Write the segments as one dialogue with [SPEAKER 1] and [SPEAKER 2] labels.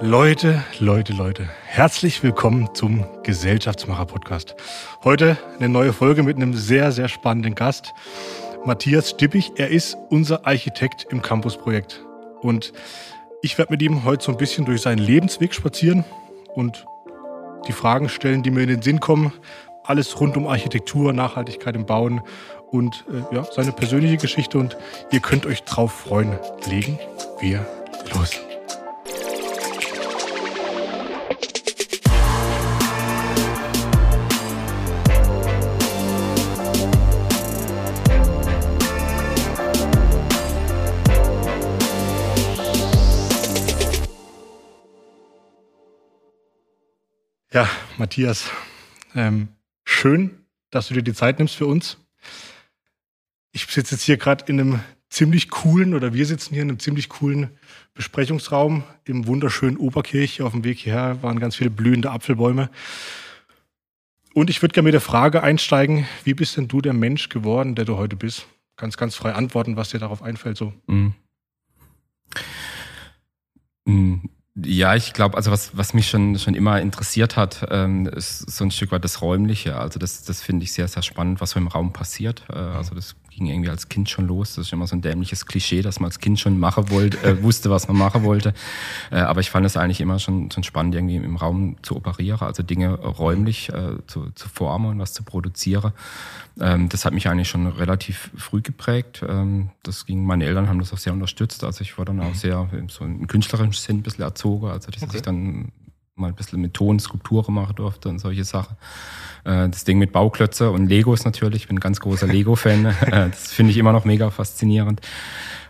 [SPEAKER 1] Leute, Leute, Leute, herzlich willkommen zum Gesellschaftsmacher Podcast. Heute eine neue Folge mit einem sehr, sehr spannenden Gast, Matthias Stippig. Er ist unser Architekt im Campus-Projekt. Und ich werde mit ihm heute so ein bisschen durch seinen Lebensweg spazieren und die Fragen stellen, die mir in den Sinn kommen. Alles rund um Architektur, Nachhaltigkeit im Bauen und äh, ja, seine persönliche Geschichte. Und ihr könnt euch drauf freuen. Legen wir los. Ja, Matthias, ähm, schön, dass du dir die Zeit nimmst für uns. Ich sitze jetzt hier gerade in einem ziemlich coolen, oder wir sitzen hier in einem ziemlich coolen Besprechungsraum im wunderschönen Oberkirch. Auf dem Weg hierher waren ganz viele blühende Apfelbäume. Und ich würde gerne mit der Frage einsteigen, wie bist denn du der Mensch geworden, der du heute bist? Ganz, ganz frei antworten, was dir darauf einfällt. So. Mm.
[SPEAKER 2] Mm. Ja, ich glaube, also was, was mich schon, schon immer interessiert hat, ähm, ist so ein Stück weit das Räumliche. Also das, das finde ich sehr, sehr spannend, was so im Raum passiert. Äh, also das ging irgendwie als Kind schon los. Das ist immer so ein dämliches Klischee, dass man als Kind schon machen wollte, äh, wusste, was man machen wollte. Äh, aber ich fand es eigentlich immer schon, schon spannend, irgendwie im Raum zu operieren, also Dinge räumlich äh, zu, zu formen und was zu produzieren. Ähm, das hat mich eigentlich schon relativ früh geprägt. Ähm, das ging, meine Eltern haben das auch sehr unterstützt. Also ich war dann auch mhm. sehr so im künstlerischen Sinn ein bisschen erzogen, also dass okay. ich dann mal ein bisschen mit Ton Skulpturen machen durfte und solche Sachen. Äh, das Ding mit Bauklötze und Legos natürlich. Ich bin ein ganz großer Lego-Fan. Äh, das finde ich immer noch mega faszinierend.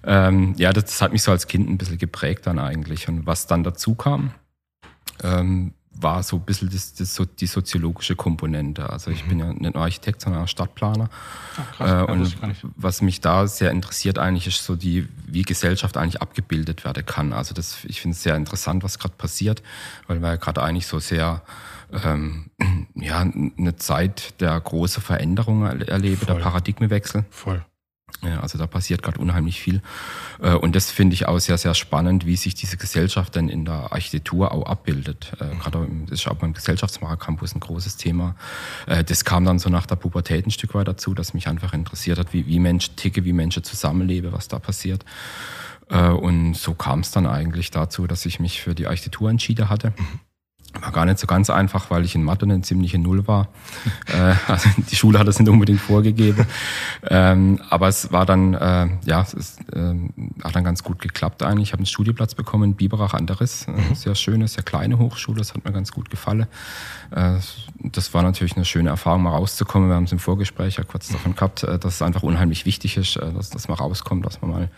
[SPEAKER 2] Ähm, ja, das hat mich so als Kind ein bisschen geprägt dann eigentlich. Und was dann dazu kam, ähm, war so ein bisschen das, das, so die soziologische Komponente. Also ich mhm. bin ja nicht nur Architekt, sondern auch Stadtplaner. Ach, krass, äh, und was mich da sehr interessiert eigentlich ist so die, wie Gesellschaft eigentlich abgebildet werden kann. Also das, ich finde es sehr interessant, was gerade passiert, weil wir ja gerade eigentlich so sehr ähm, ja, eine Zeit der großen Veränderungen erlebe, Voll. der Paradigmenwechsel. Voll. Ja, also da passiert gerade unheimlich viel. Äh, und das finde ich auch sehr, sehr spannend, wie sich diese Gesellschaft dann in der Architektur auch abbildet. Äh, mhm. Gerade das ist auch beim Gesellschaftsmacher Campus ein großes Thema. Äh, das kam dann so nach der Pubertät ein Stück weit dazu, dass mich einfach interessiert hat, wie, wie Menschen ticke, wie Menschen zusammenleben, was da passiert. Und so kam es dann eigentlich dazu, dass ich mich für die Architektur entschieden hatte. Mhm war gar nicht so ganz einfach, weil ich in Mathe eine ziemliche Null war. äh, also die Schule hat das nicht unbedingt vorgegeben. Ähm, aber es war dann, äh, ja, es ist, äh, hat dann ganz gut geklappt eigentlich. Ich habe einen Studieplatz bekommen in Biberach an der Riss. Mhm. Sehr schöne, sehr kleine Hochschule, das hat mir ganz gut gefallen. Äh, das war natürlich eine schöne Erfahrung, mal rauszukommen. Wir haben es im Vorgespräch ja kurz davon gehabt, äh, dass es einfach unheimlich wichtig ist, äh, dass, dass man rauskommt, dass man mal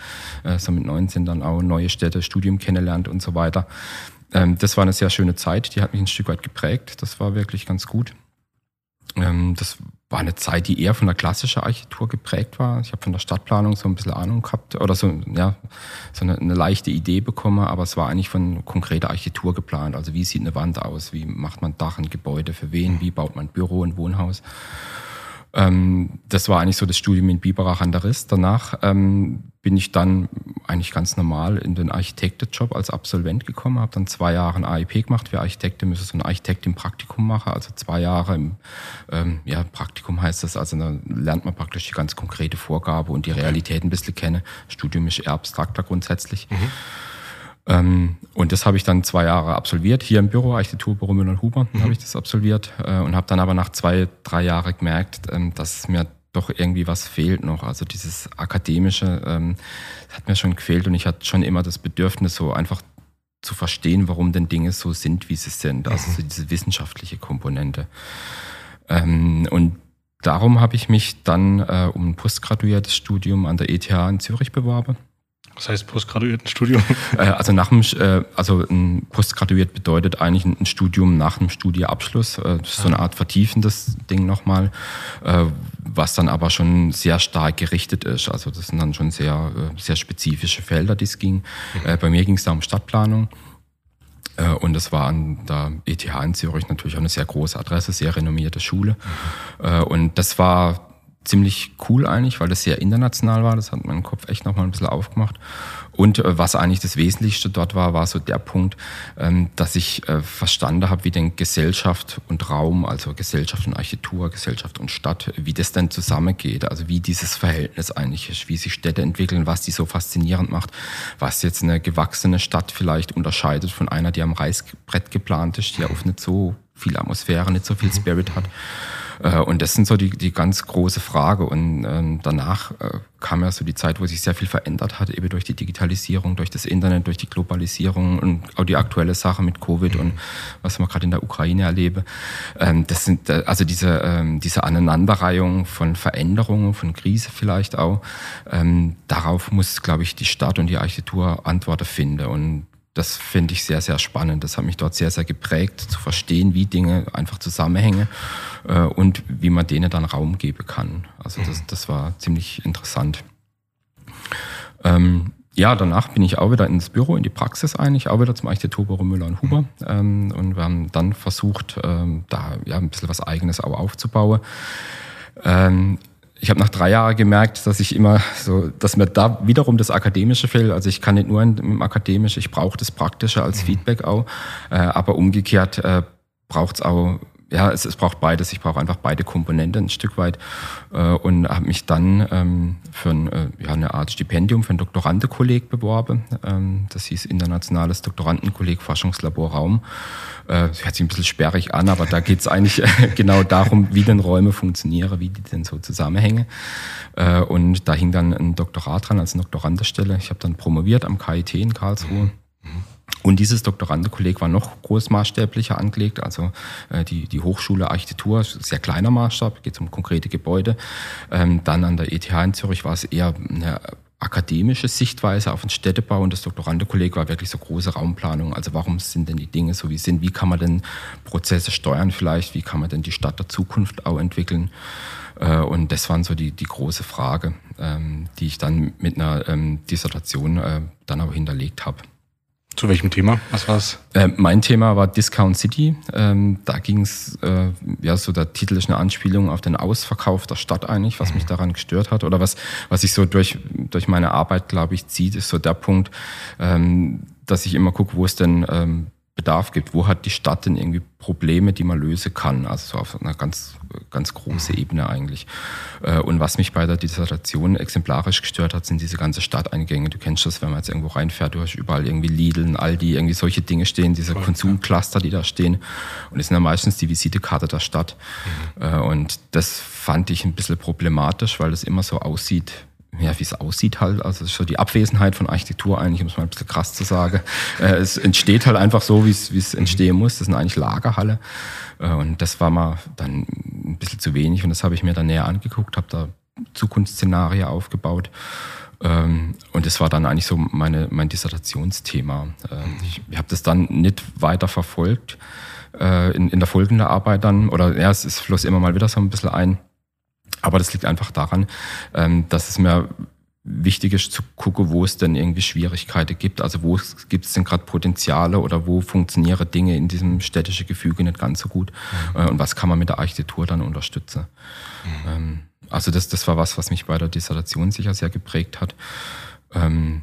[SPEAKER 2] äh, so mit 19 dann auch neue Städte, Studium kennenlernt und so weiter. Ähm, das war eine sehr schöne Zeit, die hat mich ein Stück weit geprägt. Das war wirklich ganz gut. Ähm, das war eine Zeit, die eher von der klassischen Architektur geprägt war. Ich habe von der Stadtplanung so ein bisschen Ahnung gehabt oder so, ja, so eine, eine, leichte Idee bekommen, aber es war eigentlich von konkreter Architektur geplant. Also wie sieht eine Wand aus, wie macht man Dach, ein Gebäude, für wen, wie baut man Büro, ein Wohnhaus. Ähm, das war eigentlich so das Studium in Biberach an der Riss. Danach ähm, bin ich dann eigentlich ganz normal in den Architektenjob als Absolvent gekommen, habe dann zwei Jahre ein AIP gemacht. Wir Architekten müssen so ein Architekt im Praktikum machen, also zwei Jahre im ähm, ja, Praktikum heißt das, also da lernt man praktisch die ganz konkrete Vorgabe und die Realität ein bisschen kennen. Studium ist eher abstrakter grundsätzlich. Mhm. Ähm, und das habe ich dann zwei Jahre absolviert, hier im Büro, Architekturbüro Müller Huber, mhm. habe ich das absolviert äh, und habe dann aber nach zwei, drei Jahren gemerkt, ähm, dass mir doch irgendwie was fehlt noch. Also dieses akademische ähm, hat mir schon gefehlt und ich hatte schon immer das Bedürfnis, so einfach zu verstehen, warum denn Dinge so sind, wie sie sind. Also so diese wissenschaftliche Komponente. Ähm, und darum habe ich mich dann äh, um ein postgraduiertes Studium an der ETH in Zürich beworben
[SPEAKER 1] was heißt Postgraduiertenstudium?
[SPEAKER 2] Äh, also nach dem, äh, also ein Postgraduiert bedeutet eigentlich ein Studium nach dem Studieabschluss. Äh, das ist so eine Art vertiefendes Ding nochmal, was dann aber schon sehr stark gerichtet ist. Also das sind dann schon sehr, sehr spezifische Felder, die es ging. Mhm. Bei mir ging es da um Stadtplanung. Und das war an der ETH in Zürich natürlich auch eine sehr große Adresse, sehr renommierte Schule. Mhm. Und das war ziemlich cool eigentlich, weil das sehr international war. Das hat meinen Kopf echt nochmal ein bisschen aufgemacht. Und äh, was eigentlich das Wesentlichste dort war, war so der Punkt, ähm, dass ich äh, verstanden habe, wie denn Gesellschaft und Raum, also Gesellschaft und Architektur, Gesellschaft und Stadt, wie das denn zusammengeht. Also wie dieses Verhältnis eigentlich ist, wie sich Städte entwickeln, was die so faszinierend macht, was jetzt eine gewachsene Stadt vielleicht unterscheidet von einer, die am Reißbrett geplant ist, die ja oft nicht so viel Atmosphäre, nicht so viel Spirit hat. Äh, und das sind so die, die ganz große Frage. Und ähm, danach äh, kam ja so die Zeit, wo sich sehr viel verändert hat, eben durch die Digitalisierung, durch das Internet, durch die Globalisierung und auch die aktuelle Sache mit Covid und was wir gerade in der Ukraine erleben. Ähm, das sind äh, also diese, ähm, diese Aneinanderreihung von Veränderungen, von Krise vielleicht auch. Ähm, darauf muss, glaube ich, die Stadt und die Architektur Antworten finden. Und das finde ich sehr, sehr spannend. Das hat mich dort sehr, sehr geprägt, zu verstehen, wie Dinge einfach zusammenhängen äh, und wie man denen dann Raum geben kann. Also das, das war ziemlich interessant. Ähm, ja, danach bin ich auch wieder ins Büro, in die Praxis eigentlich, auch wieder zum Architekturbüro Müller und Huber. Ähm, und wir haben dann versucht, ähm, da ja, ein bisschen was Eigenes auch aufzubauen. Ähm, ich habe nach drei Jahren gemerkt, dass ich immer so, dass mir da wiederum das Akademische fehlt. Also ich kann nicht nur im Akademischen, ich brauche das Praktische als mhm. Feedback auch. Äh, aber umgekehrt äh, braucht es auch ja, es, es braucht beides. Ich brauche einfach beide Komponenten ein Stück weit äh, und habe mich dann ähm, für ein, äh, ja, eine Art Stipendium für ein Doktorandenkolleg beworben. Ähm, das hieß Internationales Doktorandenkolleg Forschungslabor Raum. Äh, hört sich ein bisschen sperrig an, aber da geht es eigentlich genau darum, wie denn Räume funktionieren, wie die denn so zusammenhängen. Äh, und da hing dann ein Doktorat dran als Doktorandenstelle. Ich habe dann promoviert am KIT in Karlsruhe. Mhm. Und dieses Doktorandenkolleg war noch großmaßstäblicher angelegt, also äh, die, die Hochschule Architektur, sehr kleiner Maßstab, geht um konkrete Gebäude. Ähm, dann an der ETH in Zürich war es eher eine akademische Sichtweise auf den Städtebau und das Doktorandenkolleg war wirklich so große Raumplanung. Also warum sind denn die Dinge so wie sind? Wie kann man denn Prozesse steuern vielleicht? Wie kann man denn die Stadt der Zukunft auch entwickeln? Äh, und das waren so die, die große Frage, ähm, die ich dann mit einer ähm, Dissertation äh, dann auch hinterlegt habe.
[SPEAKER 1] Zu welchem Thema? Was war's?
[SPEAKER 2] Äh, mein Thema war Discount City. Ähm, da ging's, äh, ja, so der Titel ist eine Anspielung auf den Ausverkauf der Stadt eigentlich, was mhm. mich daran gestört hat. Oder was, was ich so durch, durch meine Arbeit, glaube ich, zieht, ist so der Punkt, ähm, dass ich immer gucke, wo es denn ähm, Bedarf gibt. Wo hat die Stadt denn irgendwie Probleme, die man lösen kann? Also so auf einer ganz, ganz großen. Ebene eigentlich. Äh, und was mich bei der Dissertation exemplarisch gestört hat, sind diese ganze Stadteingänge. Du kennst das, wenn man jetzt irgendwo reinfährt, du hast überall irgendwie Lidl, Aldi, irgendwie solche Dinge stehen, diese Konsumcluster, die da stehen. Und es sind ja meistens die Visitekarte der Stadt. Mhm. Äh, und das fand ich ein bisschen problematisch, weil es immer so aussieht, ja, wie es aussieht halt. Also so die Abwesenheit von Architektur eigentlich, um es mal ein bisschen krass zu sagen. Äh, es entsteht halt einfach so, wie es, wie es entstehen muss. Das sind eigentlich Lagerhalle. Äh, und das war mal dann ein bisschen zu wenig. Und das habe ich mir dann näher angeguckt, habe da Zukunftsszenarien aufgebaut. Ähm, und das war dann eigentlich so meine, mein Dissertationsthema. Ähm, ich habe das dann nicht weiter verfolgt äh, in, in der folgenden Arbeit dann. Oder ja, es, es floss immer mal wieder so ein bisschen ein aber das liegt einfach daran, ähm, dass es mir wichtig ist zu gucken, wo es denn irgendwie Schwierigkeiten gibt. Also wo gibt es denn gerade Potenziale oder wo funktionieren Dinge in diesem städtischen Gefüge nicht ganz so gut mhm. Äh, und was kann man mit der Architektur dann unterstützen. Mhm. Ähm, also das, das war was, was mich bei der Dissertation sicher sehr geprägt hat. Ähm,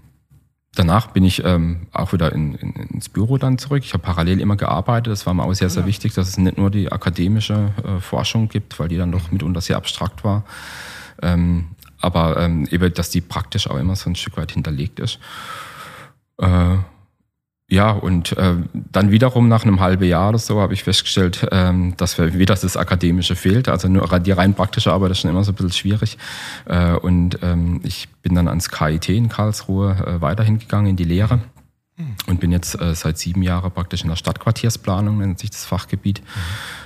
[SPEAKER 2] danach bin ich ähm, auch wieder in, in, ins Büro dann zurück. Ich habe parallel immer gearbeitet. Das war mir auch sehr, sehr ja. wichtig, dass es nicht nur die akademische äh, Forschung gibt, weil die dann doch mitunter sehr abstrakt war. Ähm, aber ähm, eben, dass die praktisch auch immer so ein Stück weit hinterlegt ist. Äh, ja, und äh, dann wiederum nach einem halben Jahr oder so habe ich festgestellt, ähm, dass wir wieder das Akademische fehlt. Also nur die rein praktische Arbeit ist schon immer so ein bisschen schwierig. Äh, und ähm, ich bin dann ans KIT in Karlsruhe äh, weiterhin gegangen in die Lehre und bin jetzt äh, seit sieben Jahren praktisch in der Stadtquartiersplanung, nennt sich das Fachgebiet. Mhm.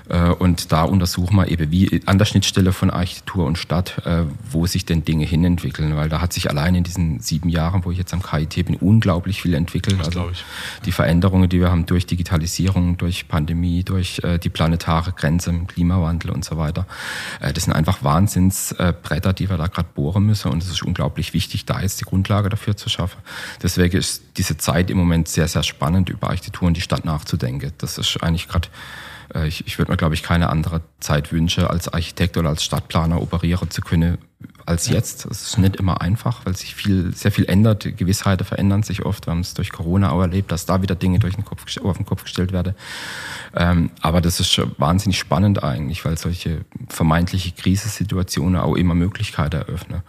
[SPEAKER 2] Äh, und da untersuchen wir eben wie an der Schnittstelle von Architektur und Stadt, äh, wo sich denn Dinge hinentwickeln. Weil da hat sich allein in diesen sieben Jahren, wo ich jetzt am KIT bin, unglaublich viel entwickelt. Das also die Veränderungen, die wir haben durch Digitalisierung, durch Pandemie, durch äh, die planetare Grenze im Klimawandel und so weiter. Äh, das sind einfach Wahnsinnsbretter, die wir da gerade bohren müssen. Und es ist unglaublich wichtig, da jetzt die Grundlage dafür zu schaffen. Deswegen ist diese Zeit im Moment sehr, sehr spannend, über Architektur und die Stadt nachzudenken. Das ist eigentlich gerade äh, ich, ich würde mir, glaube ich, keine andere Zeit wünschen, als Architekt oder als Stadtplaner operieren zu können, als jetzt. Es ist nicht immer einfach, weil sich viel, sehr viel ändert. Gewissheiten verändern sich oft. Wir haben es durch Corona auch erlebt, dass da wieder Dinge durch den Kopf, auf den Kopf gestellt werden. Ähm, aber das ist schon wahnsinnig spannend eigentlich, weil solche vermeintliche Krisensituationen auch immer Möglichkeiten eröffnen.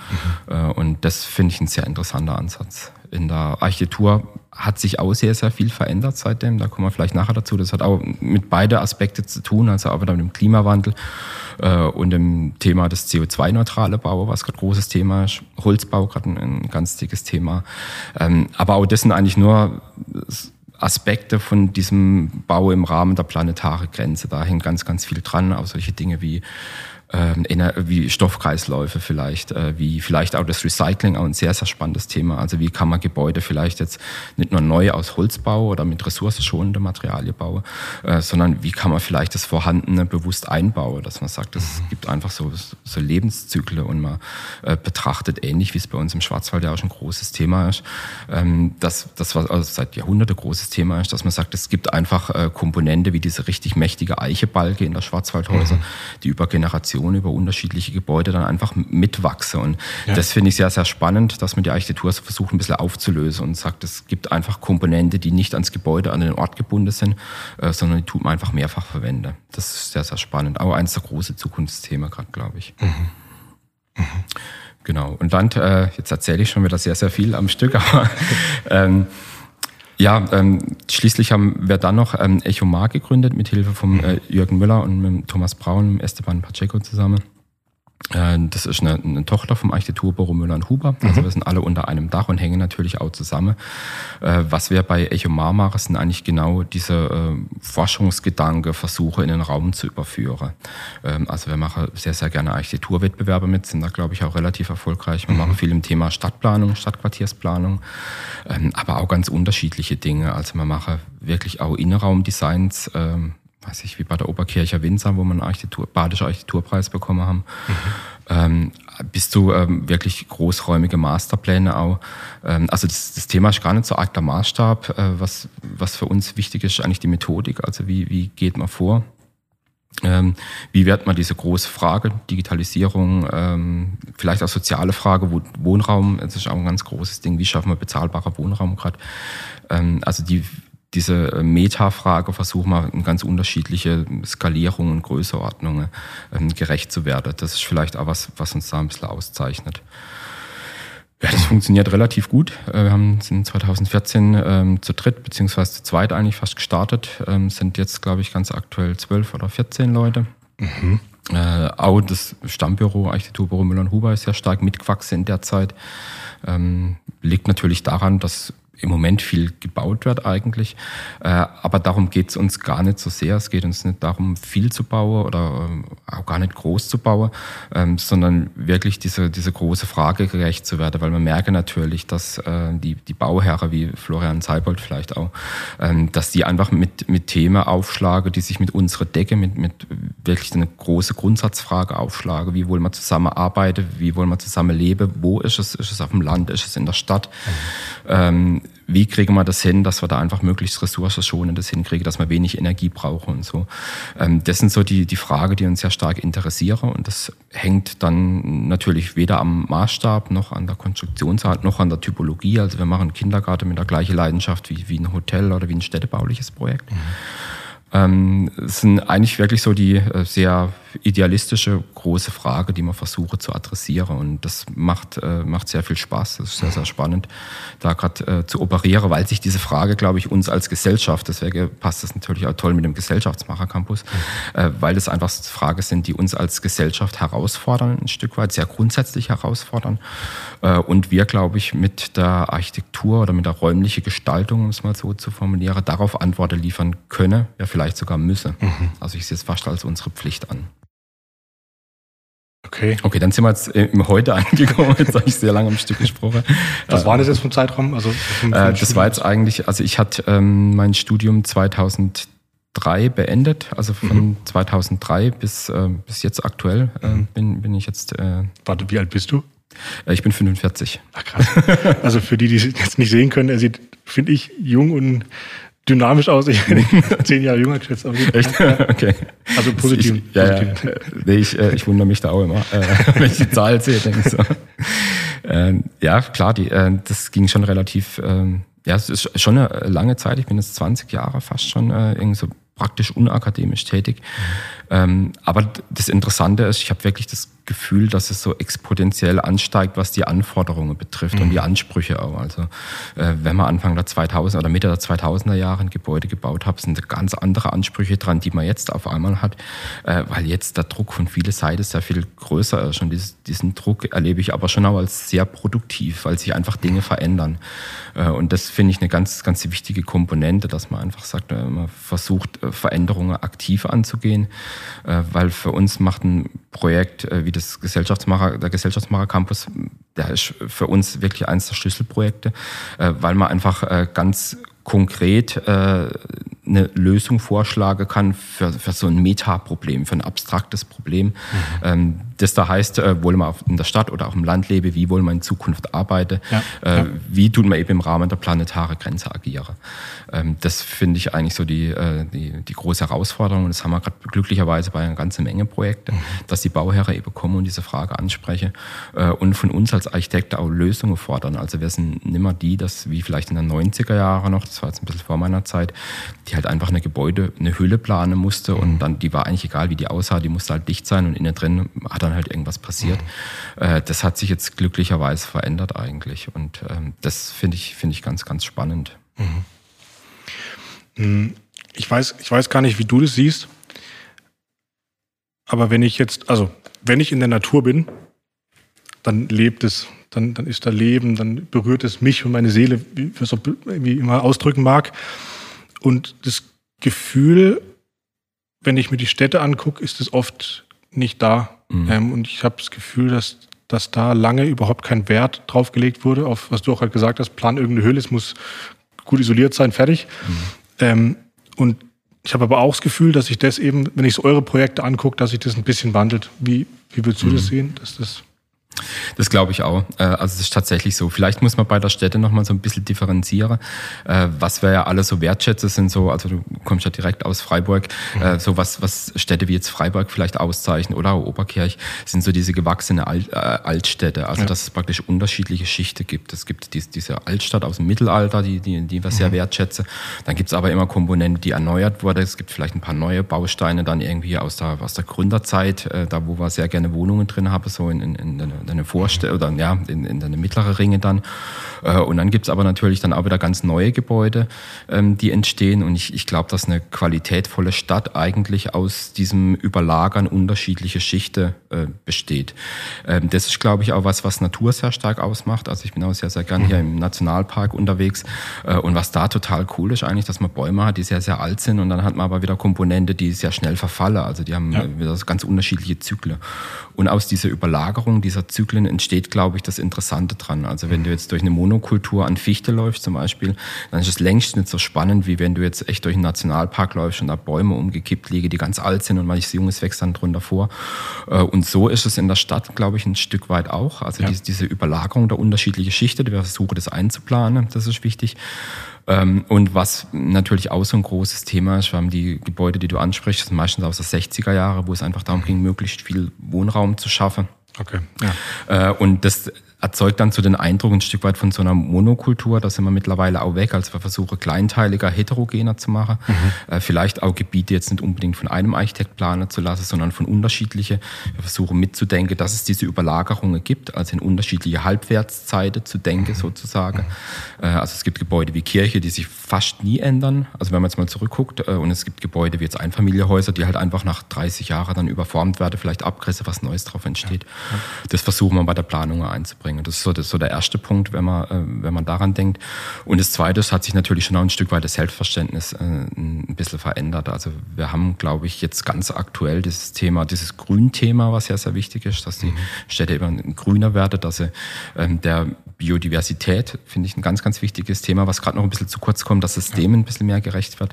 [SPEAKER 2] Mhm. Äh, und das finde ich ein sehr interessanter Ansatz. In der Architektur hat sich auch sehr, sehr viel verändert seitdem. Da kommen wir vielleicht nachher dazu. Das hat auch mit beide Aspekte zu tun, also auch mit dem Klimawandel äh, und dem Thema des CO2-neutrale Bau, was gerade großes Thema ist. Holzbau gerade ein, ein, ganz dickes Thema. Ähm, aber auch das sind eigentlich nur Aspekte von diesem Bau im Rahmen der planetaren Grenze. Da hängt ganz, ganz viel dran. Auch solche Dinge wie wie Stoffkreisläufe vielleicht, äh, wie vielleicht auch das Recycling, auch ein sehr, sehr spannendes Thema. Also wie kann man Gebäude vielleicht jetzt nicht nur neu aus Holz bauen oder mit ressourcenschonenden Materialien bauen, äh, sondern wie kann man vielleicht das Vorhandene bewusst einbauen, dass man sagt, es mhm. gibt einfach so, so Lebenszyklen und man äh, betrachtet ähnlich, wie es bei uns im Schwarzwald ja auch schon ein großes Thema ist, ähm, dass das was also seit Jahrhunderten großes Thema ist, dass man sagt, es gibt einfach Komponente wie diese richtig mächtige Eichebalge in der Schwarzwaldhäuser, mhm. die über Generationen Informationen über unterschiedliche Gebäude dann einfach mitwachse. Und ja. das finde ich sehr, sehr spannend, dass man die Architektur so versucht, ein bisschen aufzulösen und sagt, es gibt einfach Komponente, die nicht ans Gebäude, an den Ort gebunden sind, äh, sondern die tut man einfach mehrfach verwenden. Das ist sehr, sehr spannend. Auch eines der großen Zukunftsthemen gerade, glaube ich. Mhm. Mhm. Genau. Und dann, äh, jetzt erzähle ich schon wieder sehr, sehr viel am Stück, aber ähm, ja, ähm, schließlich haben wir dann noch ähm, Echo Mar gegründet mit Hilfe von äh, Jürgen Müller und mit Thomas Braun Esteban Pacheco zusammen. Äh, das ist eine, eine, Tochter vom Architekturbüro Müller und Huber. Also mhm. wir sind alle unter einem Dach und hängen natürlich auch zusammen. Äh, was wir bei Echo Mar machen, sind eigentlich genau diese äh, Forschungsgedanke, Versuche in den Raum zu überführen. Ähm, also wir machen sehr, sehr gerne Architekturwettbewerbe mit, sind da glaube ich auch relativ erfolgreich. Wir mhm. machen viel im Thema Stadtplanung, Stadtquartiersplanung, ähm, aber auch ganz unterschiedliche Dinge. Also wir machen wirklich auch Innenraumdesigns, ähm, weiß ich, wie bei der Oberkircher Winzer, wo wir einen Architektur, Badischer Architekturpreis bekommen haben, mhm. ähm, bis zu ähm, wirklich großräumige Masterpläne auch. Ähm, also das, das, Thema ist gar nicht so arg der Maßstab. Äh, was, was für uns wichtig ist, eigentlich die Methodik. Also wie, wie geht man vor? Ähm, wie wird man diese große Frage, Digitalisierung, ähm, vielleicht auch soziale Frage, Wohnraum, das ist auch ein ganz großes Ding, wie schaffen wir bezahlbarer Wohnraum gerade? Ähm, also die diese äh, Metafrage versuchen wir in ganz unterschiedliche Skalierungen und Größeordnungen ähm, gerecht zu werden. Das ist vielleicht auch was, was uns da ein bisschen auszeichnet. Ja, das funktioniert relativ gut. Äh, wir haben sind 2014 ähm, zu dritt beziehungsweise zu zweit eigentlich fast gestartet. Ähm, sind jetzt, glaube ich, ganz aktuell zwölf oder 14 Leute. Mhm. Äh, auch das Stammbüro, Architekturbüro Müller und Huber ist sehr stark mitgewachsen in der Zeit. Ähm, liegt natürlich daran, dass im Moment viel gebaut wird eigentlich. Äh, aber darum geht es uns gar nicht so sehr. Es geht uns nicht darum, viel zu bauen oder ähm, auch gar nicht groß zu bauen, ähm, sondern wirklich diese, diese große Frage gerecht zu werden, weil man merke natürlich, dass äh, die, die Bauherren wie Florian Seibold vielleicht auch, ähm, dass die einfach mit, mit Themen aufschlagen, die sich mit unserer Decke, mit, mit wirklich eine große Grundsatzfrage aufschlagen. Wie wollen wir zusammenarbeiten? Wie wollen wir zusammen leben? Wo ist es? Ist es auf dem Land? Ist es in der Stadt? Mhm wie kriegen wir das hin, dass wir da einfach möglichst ressourcenschonendes hinkriegen, dass wir wenig Energie brauchen und so. Ähm, das sind so die, die Fragen, die uns sehr stark interessieren und das hängt dann natürlich weder am Maßstab noch an der Konstruktionsart noch an der Typologie. Also wir machen Kindergarten mit der gleichen Leidenschaft wie, wie ein Hotel oder wie ein städtebauliches Projekt. Mhm. Ähm, es sind eigentlich wirklich so die äh, sehr idealistische große Frage, die man versuche zu adressieren. Und das macht, äh, macht sehr viel Spaß. Das ist sehr, sehr spannend, da gerade äh, zu operieren, weil sich diese Frage, glaube ich, uns als Gesellschaft, deswegen passt das natürlich auch toll mit dem Gesellschaftsmacher Campus, mhm. äh, weil das einfach Fragen sind, die uns als Gesellschaft herausfordern, ein Stück weit, sehr grundsätzlich herausfordern. Äh, und wir, glaube ich, mit der Architektur oder mit der räumlichen Gestaltung, um es mal so zu formulieren, darauf Antworten liefern können, ja vielleicht sogar müsse. Mhm. Also ich sehe es fast als unsere Pflicht an. Okay. Okay, dann sind wir jetzt im Heute angekommen. Jetzt habe ich sehr lange am Stück gesprochen.
[SPEAKER 1] Was war das jetzt vom Zeitraum? Also
[SPEAKER 2] vom, vom äh, das war jetzt eigentlich, also ich hatte ähm, mein Studium 2003 beendet, also von mhm. 2003 bis, äh, bis jetzt aktuell äh, mhm. bin, bin ich jetzt. Äh,
[SPEAKER 1] Warte, wie alt bist du?
[SPEAKER 2] Äh, ich bin 45.
[SPEAKER 1] Ach krass. Also für die, die es jetzt nicht sehen können, er sieht, finde ich, jung und dynamisch aus. Ich bin zehn Jahre jünger geschätzt.
[SPEAKER 2] Echt? okay.
[SPEAKER 1] Also positiv.
[SPEAKER 2] Ich, ja, positiv. Ja. Nee, ich, äh, ich wundere mich da auch immer, äh, wenn ich die Zahl sehe. Denke ich so. Ähm, ja, klar, die, äh, das ging schon relativ, ähm, ja, es ist schon eine lange Zeit. Ich bin jetzt 20 Jahre fast schon äh, irgendwie so praktisch unakademisch tätig. Mhm. Ähm, aber das Interessante ist, ich habe wirklich das Gefühl, dass es so exponentiell ansteigt, was die Anforderungen betrifft mhm. und die Ansprüche auch. Also äh, wenn man Anfang der 2000 oder Mitte der 2000er Jahre ein Gebäude gebaut hat, sind ganz andere Ansprüche dran, die man jetzt auf einmal hat, äh, weil jetzt der Druck von vielen Seiten sehr viel größer ist. Und dieses, diesen Druck erlebe ich aber schon auch als sehr produktiv, weil sich einfach Dinge verändern. Äh, und das finde ich eine ganz, ganz wichtige Komponente, dass man einfach sagt, äh, man versucht, äh, Veränderungen aktiv anzugehen, weil für uns macht ein Projekt wie das Gesellschaftsmacher, der Gesellschaftsmacher Campus, der ist für uns wirklich eines der Schlüsselprojekte, äh, weil man einfach äh, ganz konkret äh, eine Lösung vorschlagen kann für, für so ein Metaproblem, für ein abstraktes Problem. Mhm. Ähm, das da heißt, äh, wollen wir in der Stadt oder auch im Land leben, wie wollen wir in Zukunft arbeiten, ja, äh, ja. wie tun wir eben im Rahmen der planetaren Grenze agieren. Ähm, das finde ich eigentlich so die, äh, die, die große Herausforderung und das haben wir gerade glücklicherweise bei einer ganzen Menge Projekte, mhm. dass die Bauherren eben kommen und diese Frage ansprechen äh, und von uns als Architekten auch Lösungen fordern. Also wir sind nimmer die, dass wie vielleicht in den 90er Jahren noch, das war jetzt ein bisschen vor meiner Zeit, die halt einfach eine Gebäude, eine Hülle planen musste und mhm. dann, die war eigentlich egal, wie die aussah, die musste halt dicht sein und innen drin hat dann halt irgendwas passiert. Mhm. Äh, das hat sich jetzt glücklicherweise verändert eigentlich und ähm, das finde ich, finde ich ganz, ganz spannend. Mhm.
[SPEAKER 1] mhm. Ich weiß, ich weiß gar nicht, wie du das siehst, aber wenn ich jetzt, also wenn ich in der Natur bin, dann lebt es, dann, dann ist da Leben, dann berührt es mich und meine Seele, wie ich es irgendwie immer ausdrücken mag. Und das Gefühl, wenn ich mir die Städte angucke, ist es oft nicht da. Mhm. Ähm, und ich habe das Gefühl, dass, dass da lange überhaupt kein Wert drauf gelegt wurde, auf was du auch halt gesagt hast, plan irgendeine Höhle, es muss gut isoliert sein, fertig. Mhm. Ähm, und ich habe aber auch das Gefühl, dass sich das eben, wenn ich so eure Projekte angucke, dass sich das ein bisschen wandelt. Wie, wie würdest du mhm. das sehen? Dass das
[SPEAKER 2] das glaube ich auch. Äh, also es ist tatsächlich so. Vielleicht muss man bei der Städte nochmal so ein bisschen differenzieren. Äh, was wir ja alle so wertschätzen, sind so, also du kommst ja direkt aus Freiburg, mhm. Äh, so was, was Städte wie jetzt Freiburg vielleicht auszeichnen oder Oberkirch, sind so diese gewachsene Altstädte. Also ja. dass es praktisch unterschiedliche Schichten gibt. Es gibt diese Altstadt aus dem Mittelalter, die, die, die wir sehr mhm. wertschätzen. Dann gibt es aber immer Komponenten, die erneuert wurden. Es gibt vielleicht ein paar neue Bausteine dann irgendwie aus der, aus der Gründerzeit, da wo wir sehr gerne Wohnungen drin haben, so in, in, in deine Vorstelle oder ja, in, in deine mittlere Ringe dann. Äh, und dann gibt's aber natürlich dann auch wieder ganz neue Gebäude, ähm, die entstehen. Und ich, ich glaube, dass eine qualitätvolle Stadt eigentlich aus diesem Überlagern unterschiedlicher Schichten äh, besteht. Ähm, das ist, glaube ich, auch was, was Natur sehr stark ausmacht. Also ich bin auch sehr, sehr gern hier im Nationalpark unterwegs. Äh, und was da total cool ist eigentlich, dass man Bäume hat, die sehr, sehr alt sind. Und dann hat man aber wieder Komponente, die sehr schnell verfallen. Also die haben ja. wieder ganz unterschiedliche Zyklen. Und aus dieser Überlagerung dieser Zyklen entsteht, glaube ich, das Interessante dran. Also wenn du jetzt durch eine Monokultur an Fichte läufst zum Beispiel, dann ist es längst nicht so spannend, wie wenn du jetzt echt durch einen Nationalpark läufst und da Bäume umgekippt liegen, die ganz alt sind und manches Junges wächst dann drunter vor. Äh, und so ist es in der Stadt, glaube ich, ein Stück weit auch. Also ja. diese, Überlagerung der unterschiedlichen Schichten, wir versuchen das einzuplanen, das ist wichtig. Ähm, und was natürlich auch so ein großes Thema ist, wir haben die Gebäude, die du ansprichst, sind meistens aus den 60er Jahre, wo es einfach darum ging, möglichst viel Wohnraum zu schaffen.
[SPEAKER 1] Okay. Ja.
[SPEAKER 2] Äh, und das erzeugt dann so den Eindruck ein Stück weit von so einer Monokultur, da sind wir mittlerweile auch weg, als wir versuchen, kleinteiliger, heterogener zu machen. Mhm. Äh, vielleicht auch Gebiete jetzt nicht unbedingt von einem Architekt planen zu lassen, sondern von unterschiedlichen. Wir versuchen mitzudenken, dass es diese Überlagerungen gibt, also in unterschiedliche Halbwertszeiten zu denken mhm. sozusagen. Mhm. Äh, also es gibt Gebäude wie Kirche, die sich fast nie ändern. Also wenn man jetzt mal zurückguckt, äh, und es gibt Gebäude wie jetzt Einfamilienhäuser, die halt einfach nach 30 Jahren dann überformt werden, vielleicht Abgrisse, was Neues drauf entsteht. Ja. Ja. Das versuchen wir bei der Planung einzubringen bringen. Das ist so, das ist so der erste Punkt, wenn man, äh, wenn man daran denkt. Und das zweite ist, hat sich natürlich schon auch ein Stück weit das Selbstverständnis äh, ein bisschen verändert. Also wir haben, glaube ich, jetzt ganz aktuell dieses Thema, dieses Grünthema, was sehr, sehr wichtig ist, dass die mhm. Städte immer grüner werden, dass sie ähm, der Biodiversität, finde ich ein ganz, ganz wichtiges Thema, was gerade noch ein bisschen zu kurz kommt, dass es dem ein bisschen mehr gerecht wird,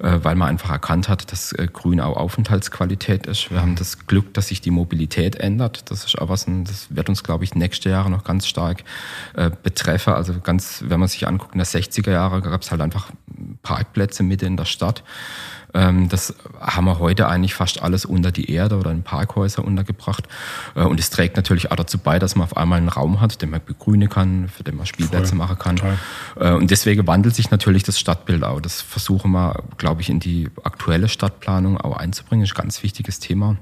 [SPEAKER 2] äh, weil man einfach erkannt hat, dass äh, Grün auch Aufenthaltsqualität ist. Wir haben das Glück, dass sich die Mobilität ändert. Das ist auch was, das wird uns, glaube ich, nächste Jahre noch ganz stark äh, betreffen. Also ganz, wenn man sich anguckt, in der 60er Jahre gab es halt einfach Parkplätze mitten in der Stadt. Ähm, das haben wir heute eigentlich fast alles unter die Erde oder in Parkhäuser untergebracht. Äh, und es trägt natürlich auch dazu bei, dass man auf einmal einen Raum hat, den man begrünen kann, für den man Spielplätze Voll. machen kann. Total. Äh, und deswegen wandelt sich natürlich das Stadtbild auch. Das versuchen wir, glaube ich, in die aktuelle Stadtplanung auch einzubringen. Das ist ein ganz wichtiges Thema.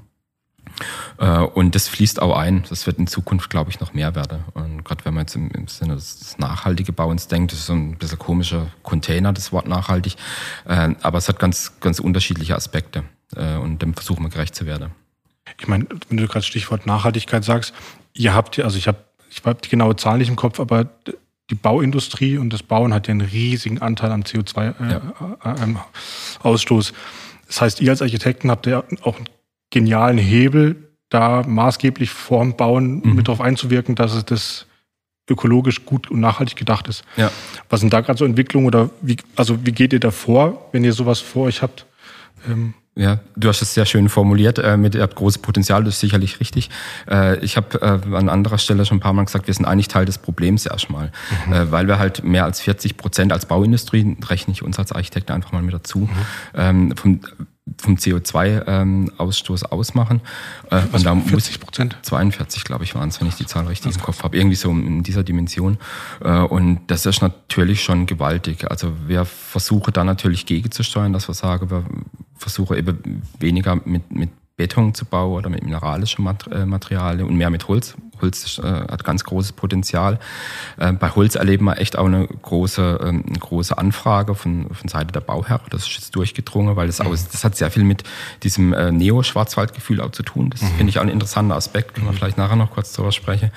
[SPEAKER 2] Äh, und das fließt auch ein. Das wird in Zukunft, glaube ich, noch mehr werden. Und gerade wenn man jetzt im, im Sinne des nachhaltigen Bauens denkt, das ist so ein bisschen komischer Container, das Wort nachhaltig. Äh, aber es hat ganz, ganz unterschiedliche Aspekte. Äh, und dem versuchen wir gerecht zu werden.
[SPEAKER 1] Ich meine, wenn du gerade Stichwort Nachhaltigkeit sagst, ihr habt ja, also ich habe ich hab die genaue Zahl nicht im Kopf, aber die Bauindustrie und das Bauen hat ja einen riesigen Anteil am CO2-Ausstoß. Ja. Das heißt, ihr als Architekten habt ja auch einen genialen Hebel, da maßgeblich vorm Bauen mhm. mit darauf einzuwirken, dass es das ökologisch gut und nachhaltig gedacht ist. Ja. Was sind da gerade so Entwicklungen oder wie, also wie geht ihr da vor, wenn ihr sowas vor euch habt?
[SPEAKER 2] Ähm ja, du hast es sehr schön formuliert. Äh, mit, ihr habt großes Potenzial, das ist sicherlich richtig. Äh, ich habe äh, an anderer Stelle schon ein paar Mal gesagt, wir sind eigentlich Teil des Problems erstmal, mhm. äh, weil wir halt mehr als 40 Prozent als Bauindustrie, rechne ich uns als Architekt einfach mal mit dazu, mhm. ähm, vom, vom CO2-Ausstoß ähm, ausmachen.
[SPEAKER 1] Äh, Was, und da 40 Prozent?
[SPEAKER 2] 42, glaube ich, waren es, wenn ich die Zahl richtig im Kopf habe. Irgendwie so in dieser Dimension. Äh, und das ist natürlich schon gewaltig. Also wir versuchen da natürlich gegenzusteuern, dass wir sagen, wir versuchen eben weniger mit, mit Beton zu bauen oder mit mineralischen äh, Materialien und mehr mit Holz. Holz äh, hat ganz großes Potenzial. Äh, bei Holz erleben wir echt auch eine große, äh, eine große Anfrage von, von Seite der Bauherren. Das ist jetzt durchgedrungen, weil das, mhm. aus, das hat sehr viel mit diesem äh, Neo-Schwarzwaldgefühl auch zu tun. Das mhm. finde ich auch ein interessanter Aspekt, können wir mhm. vielleicht nachher noch kurz darüber sprechen.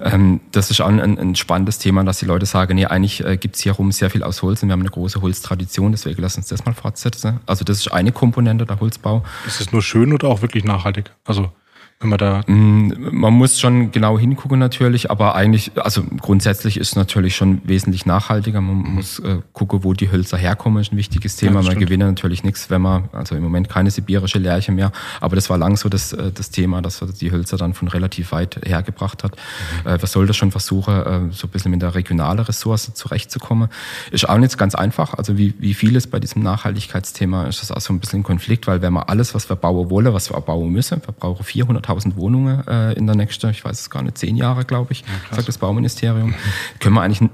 [SPEAKER 2] Ähm, das ist auch ein, ein, spannendes Thema, dass die Leute sagen, nee, eigentlich äh, gibt es hier rum sehr viel aus Holz und wir haben eine große Holztradition, deswegen lass uns das mal fortsetzen. Also das ist eine Komponente der Holzbau.
[SPEAKER 1] Ist es nur schön oder auch wirklich nachhaltig? Also wenn man da.
[SPEAKER 2] Mm, man muss schon genau hingucken natürlich, aber eigentlich, also grundsätzlich ist es natürlich schon wesentlich nachhaltiger. Man mhm. muss äh, gucken, wo die Hölzer herkommen, ist ein wichtiges Thema. Ja, man gewinnt natürlich nichts, wenn man, also im Moment keine sibirische Lerche mehr, aber das war lang so das, äh, das Thema, dass man die Hölzer dann von relativ weit hergebracht hat. Mhm. Äh, man sollte schon versuchen, äh, so ein bisschen mit der regionalen Ressource zurechtzukommen. Ist auch nicht ganz einfach. Also wie, wie vieles bei diesem Nachhaltigkeitsthema ist das auch so ein bisschen ein Konflikt, weil wenn man alles, was wir bauen wollen, was wir bauen müssen, wir brauchen 400 100.000 Wohnungen äh, in der nächsten, ich weiß es gar nicht, zehn Jahre, glaube ich, ja, sagt das Bauministerium. Können wir eigentlich